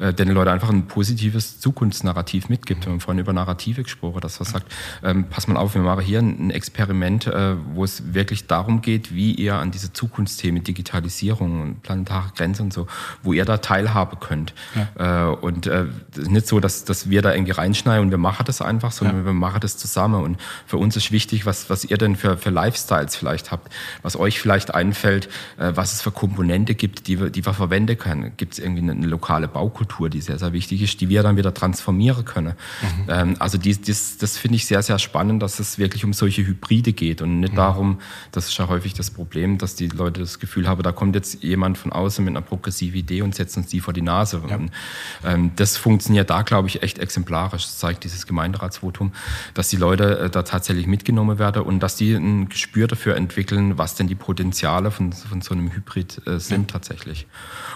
[SPEAKER 2] äh, den Leuten einfach ein positives Zukunftsnarrativ mitgibt. Wir haben vorhin über Narrative gesprochen, dass man sagt, ähm, pass mal auf, wir machen hier ein Experiment, äh, wo es wirklich darum geht, wie ihr an diese Zukunftsthemen, Digitalisierung und planetare Grenzen und so, wo ihr da teilhaben könnt. Ja. Äh, und äh, nicht so, dass, dass dass wir da irgendwie reinschneiden und wir machen das einfach, sondern ja. wir machen das zusammen. Und für uns ist wichtig, was, was ihr denn für, für Lifestyles vielleicht habt, was euch vielleicht einfällt, äh, was es für Komponente gibt, die wir, die wir verwenden können. Gibt es irgendwie eine, eine, lokale Baukultur, die sehr, sehr wichtig ist, die wir dann wieder transformieren können. Mhm. Ähm, also dies, dies, das finde ich sehr, sehr spannend, dass es wirklich um solche Hybride geht und nicht mhm. darum, das ist ja häufig das Problem, dass die Leute das Gefühl haben, da kommt jetzt jemand von außen mit einer progressiven Idee und setzt uns die vor die Nase. Ja. Und, ähm, das funktioniert da, glaube ich, echt exemplarisch. Das zeigt dieses Gemeinderatsvotum, dass die Leute äh, da tatsächlich mitgenommen werden und dass die ein Gespür dafür entwickeln, was denn die Potenziale von, von so einem Hybrid äh, sind tatsächlich.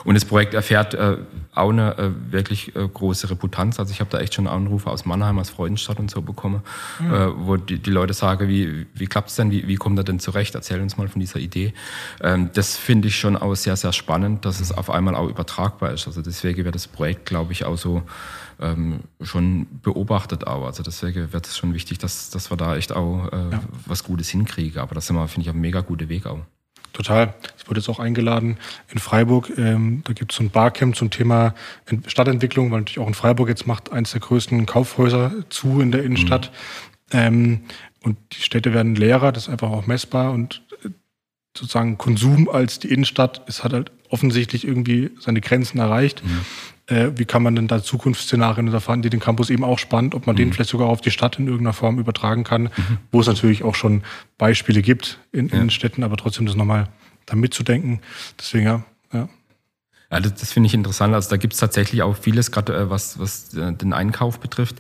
[SPEAKER 2] Und das Projekt erfährt äh, auch eine wirklich große Reputanz. Also ich habe da echt schon Anrufe aus Mannheim, aus Freudenstadt und so bekommen, mhm. wo die, die, Leute sagen, wie, wie klappt es denn, wie, wie kommt er denn zurecht? Erzähl uns mal von dieser Idee. Ähm, das finde ich schon auch sehr, sehr spannend, dass es auf einmal auch übertragbar ist. Also deswegen wird das Projekt, glaube ich, auch so ähm, schon beobachtet auch. Also deswegen wird es schon wichtig, dass, dass wir da echt auch äh, ja. was Gutes hinkriegen. Aber das sind wir, finde ich, ein mega guter Weg auch.
[SPEAKER 1] Total. Ich wurde jetzt auch eingeladen in Freiburg. Ähm, da gibt es so ein Barcamp zum Thema Stadtentwicklung, weil natürlich auch in Freiburg jetzt macht eins der größten Kaufhäuser zu in der Innenstadt. Mhm. Ähm, und die Städte werden leerer, das ist einfach auch messbar. Und äh, sozusagen Konsum als die Innenstadt ist hat halt offensichtlich irgendwie seine Grenzen erreicht. Mhm äh, wie kann man denn da Zukunftsszenarien erfahren, die den Campus eben auch spannend, ob man mhm. den vielleicht sogar auf die Stadt in irgendeiner Form übertragen kann, mhm. wo es natürlich auch schon Beispiele gibt in, ja. in Städten, aber trotzdem das nochmal da mitzudenken. Deswegen ja, ja.
[SPEAKER 2] Ja, das, das finde ich interessant. Also da gibt es tatsächlich auch vieles, gerade äh, was, was äh, den Einkauf betrifft.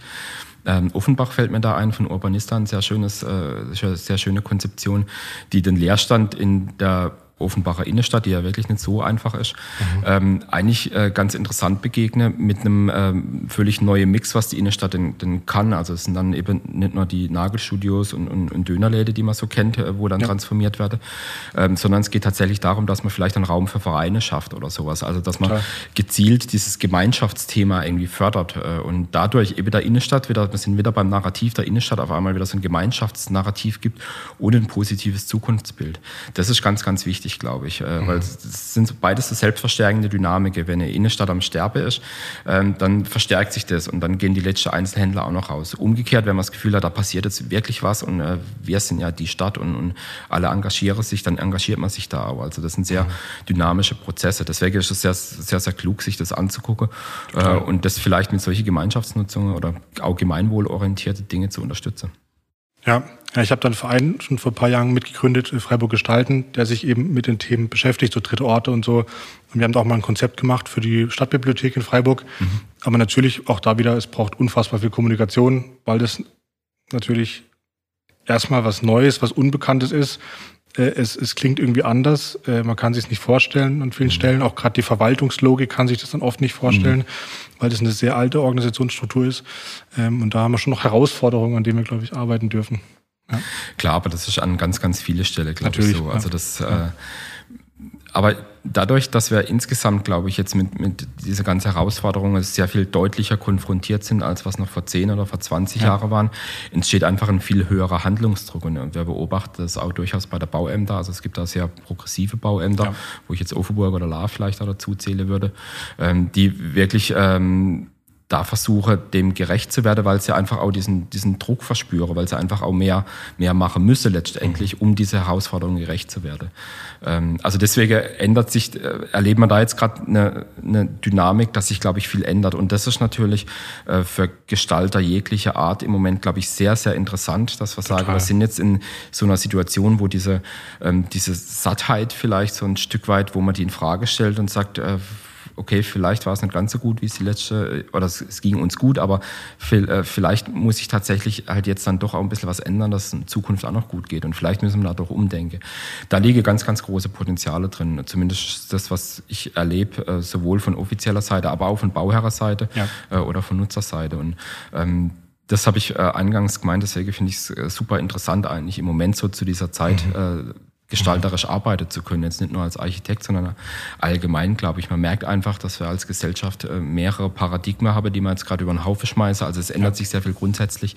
[SPEAKER 2] Ähm, Offenbach fällt mir da ein von Urbanista, ein sehr schönes, äh, sehr schöne Konzeption, die den Leerstand in der Offenbacher Innenstadt, die ja wirklich nicht so einfach ist, mhm. ähm, eigentlich äh, ganz interessant begegne mit einem ähm, völlig neuen Mix, was die Innenstadt denn, denn kann. Also es sind dann eben nicht nur die Nagelstudios und, und, und Dönerläde, die man so kennt, äh, wo dann ja. transformiert werden, ähm, sondern es geht tatsächlich darum, dass man vielleicht einen Raum für Vereine schafft oder sowas. Also dass man Total. gezielt dieses Gemeinschaftsthema irgendwie fördert äh, und dadurch eben der Innenstadt wieder, wir sind wieder beim Narrativ der Innenstadt auf einmal wieder so ein Gemeinschaftsnarrativ gibt und ein positives Zukunftsbild. Das ist ganz, ganz wichtig wichtig, glaube ich, äh, mhm. weil es sind beides so selbstverstärkende Dynamiken. Wenn eine Innenstadt am Sterbe ist, ähm, dann verstärkt sich das und dann gehen die letzten Einzelhändler auch noch raus. Umgekehrt, wenn man das Gefühl hat, da passiert jetzt wirklich was und äh, wir sind ja die Stadt und, und alle engagieren sich, dann engagiert man sich da auch. Also das sind sehr mhm. dynamische Prozesse. Deswegen ist es sehr, sehr, sehr klug, sich das anzugucken äh, und das vielleicht mit solchen Gemeinschaftsnutzungen oder auch gemeinwohlorientierte Dinge zu unterstützen.
[SPEAKER 1] Ja, ich habe dann einen Verein schon vor ein paar Jahren mitgegründet, äh, Freiburg Gestalten, der sich eben mit den Themen beschäftigt, so dritte Orte und so. Und wir haben da auch mal ein Konzept gemacht für die Stadtbibliothek in Freiburg. Mhm. Aber natürlich auch da wieder, es braucht unfassbar viel Kommunikation, weil das natürlich erstmal was Neues, was Unbekanntes ist. Äh, es, es klingt irgendwie anders. Äh, man kann sich es nicht vorstellen an vielen mhm. Stellen. Auch gerade die Verwaltungslogik kann sich das dann oft nicht vorstellen, mhm. weil das eine sehr alte Organisationsstruktur ist. Ähm, und da haben wir schon noch Herausforderungen, an denen wir, glaube ich, arbeiten dürfen.
[SPEAKER 2] Ja. Klar, aber das ist an ganz, ganz viele Stellen, glaube ich, so. Also das, ja. äh, aber dadurch, dass wir insgesamt, glaube ich, jetzt mit, mit dieser ganzen Herausforderung sehr viel deutlicher konfrontiert sind, als was noch vor 10 oder vor 20 ja. Jahren waren, entsteht einfach ein viel höherer Handlungsdruck. Und wir beobachten das auch durchaus bei der Bauämter. Also es gibt da sehr progressive Bauämter, ja. wo ich jetzt Offenburg oder La vielleicht dazu zähle würde, ähm, die wirklich ähm, da versuche, dem gerecht zu werden, weil sie einfach auch diesen, diesen Druck verspüre, weil sie einfach auch mehr, mehr machen müsse letztendlich, um diese Herausforderung gerecht zu werden. Ähm, also deswegen ändert sich, äh, erleben wir da jetzt gerade eine, eine Dynamik, dass sich, glaube ich, viel ändert. Und das ist natürlich äh, für Gestalter jeglicher Art im Moment, glaube ich, sehr, sehr interessant, dass wir Total. sagen, wir sind jetzt in so einer Situation, wo diese, ähm, diese Sattheit vielleicht so ein Stück weit, wo man die in Frage stellt und sagt, äh, okay, vielleicht war es nicht ganz so gut wie es die letzte, oder es, es ging uns gut, aber äh, vielleicht muss ich tatsächlich halt jetzt dann doch auch ein bisschen was ändern, dass es in Zukunft auch noch gut geht. Und vielleicht müssen wir da doch umdenken. Da liegen ganz, ganz große Potenziale drin. Zumindest das, was ich erlebe, äh, sowohl von offizieller Seite, aber auch von Bauherrerseite ja. Äh, oder von Nutzerseite. Und ähm, das habe ich äh, eingangs gemeint, deswegen finde ich es super interessant eigentlich im Moment so zu dieser Zeit. Mhm. Äh, gestalterisch arbeiten zu können. Jetzt nicht nur als Architekt, sondern allgemein, glaube ich. Man merkt einfach, dass wir als Gesellschaft äh, mehrere Paradigmen haben, die man jetzt gerade über den Haufen schmeißen. Also es ändert ja. sich sehr viel grundsätzlich.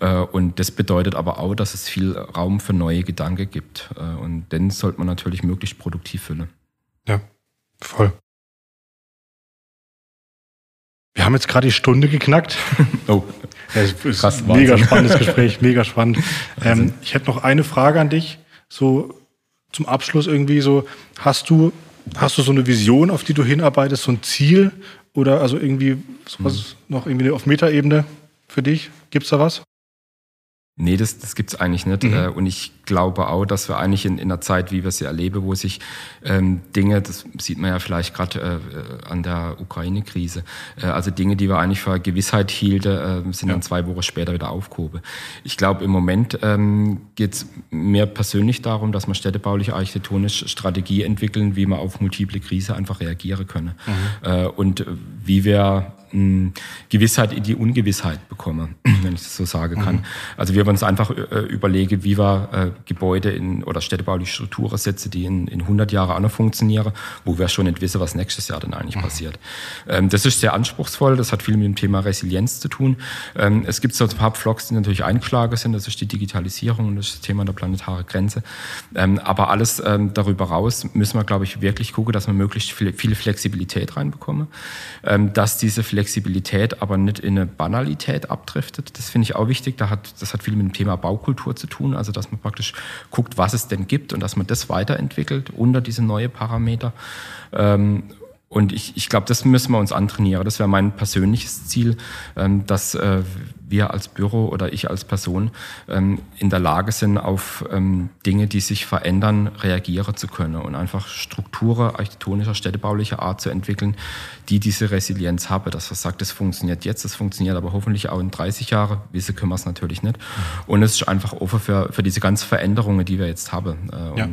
[SPEAKER 2] Äh, und das bedeutet aber auch, dass es viel Raum für neue Gedanken gibt. Äh, und den sollte man natürlich möglichst produktiv füllen.
[SPEAKER 1] Ja, voll. Wir haben jetzt gerade die Stunde geknackt. Oh, ja, ist Krass, mega spannendes Gespräch, mega spannend. Ähm, ich hätte noch eine Frage an dich so zum Abschluss irgendwie so, hast du, hast du so eine Vision, auf die du hinarbeitest, so ein Ziel oder also irgendwie sowas mhm. noch irgendwie auf Metaebene für dich? Gibt es da was?
[SPEAKER 2] Nee, das, das gibt es eigentlich nicht. Mhm. Äh, und ich glaube auch, dass wir eigentlich in, in einer Zeit, wie wir sie erleben, wo sich ähm, Dinge, das sieht man ja vielleicht gerade äh, an der Ukraine-Krise, äh, also Dinge, die wir eigentlich für Gewissheit hielten, äh, sind ja. dann zwei Wochen später wieder aufgehoben. Ich glaube, im Moment ähm, geht es mir persönlich darum, dass wir städtebauliche architektonische Strategie entwickeln, wie wir auf multiple Krise einfach reagieren können. Mhm. Äh, und wie wir Gewissheit in die Ungewissheit bekomme, wenn ich das so sagen kann. Mhm. Also wir uns einfach äh, überlegen, wie wir äh, Gebäude in, oder städtebauliche Strukturen setzen, die in, in 100 Jahren auch noch funktionieren, wo wir schon nicht wissen, was nächstes Jahr dann eigentlich mhm. passiert. Ähm, das ist sehr anspruchsvoll, das hat viel mit dem Thema Resilienz zu tun. Ähm, es gibt so ein paar Vlogs, die natürlich eingeschlagen sind, das ist die Digitalisierung und das, das Thema der planetaren Grenze. Ähm, aber alles ähm, darüber raus müssen wir, glaube ich, wirklich gucken, dass wir möglichst viel, viele Flexibilität reinbekommen, ähm, dass diese Flexibilität Flexibilität aber nicht in eine Banalität abdriftet. Das finde ich auch wichtig. Da hat, das hat viel mit dem Thema Baukultur zu tun. Also, dass man praktisch guckt, was es denn gibt und dass man das weiterentwickelt unter diese neue Parameter. Ähm, und ich, ich glaube, das müssen wir uns antrainieren. Das wäre mein persönliches Ziel, ähm, dass äh, wir als Büro oder ich als Person ähm, in der Lage sind, auf ähm, Dinge, die sich verändern, reagieren zu können und einfach Strukturen architektonischer, städtebaulicher Art zu entwickeln, die diese Resilienz haben. Dass man sagt, das funktioniert jetzt, das funktioniert aber hoffentlich auch in 30 Jahren. Wissen können wir es natürlich nicht. Und es ist einfach offen für, für diese ganzen Veränderungen, die wir jetzt haben. Äh, ja.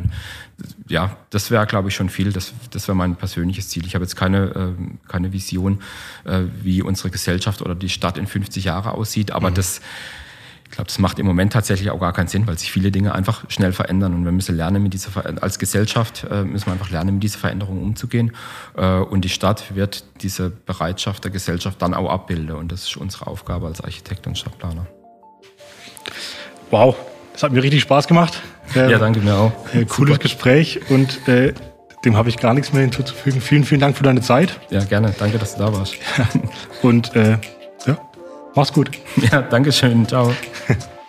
[SPEAKER 2] Ja. das wäre, glaube ich, schon viel. Das, das wäre mein persönliches Ziel. Ich habe jetzt keine, äh, keine Vision, äh, wie unsere Gesellschaft oder die Stadt in 50 Jahren aussieht aber mhm. das, ich glaube, das macht im Moment tatsächlich auch gar keinen Sinn, weil sich viele Dinge einfach schnell verändern und wir müssen lernen, mit dieser als Gesellschaft äh, müssen wir einfach lernen, mit dieser Veränderung umzugehen. Äh, und die Stadt wird diese Bereitschaft der Gesellschaft dann auch abbilden und das ist unsere Aufgabe als Architekt und Stadtplaner.
[SPEAKER 1] Wow, das hat mir richtig Spaß gemacht.
[SPEAKER 2] ja, danke mir auch.
[SPEAKER 1] Äh, cooles Super. Gespräch und äh, dem habe ich gar nichts mehr hinzuzufügen. Vielen, vielen Dank für deine Zeit.
[SPEAKER 2] Ja, gerne. Danke, dass du da warst.
[SPEAKER 1] und äh, ja, Mach's gut.
[SPEAKER 2] Ja, danke schön. Ciao.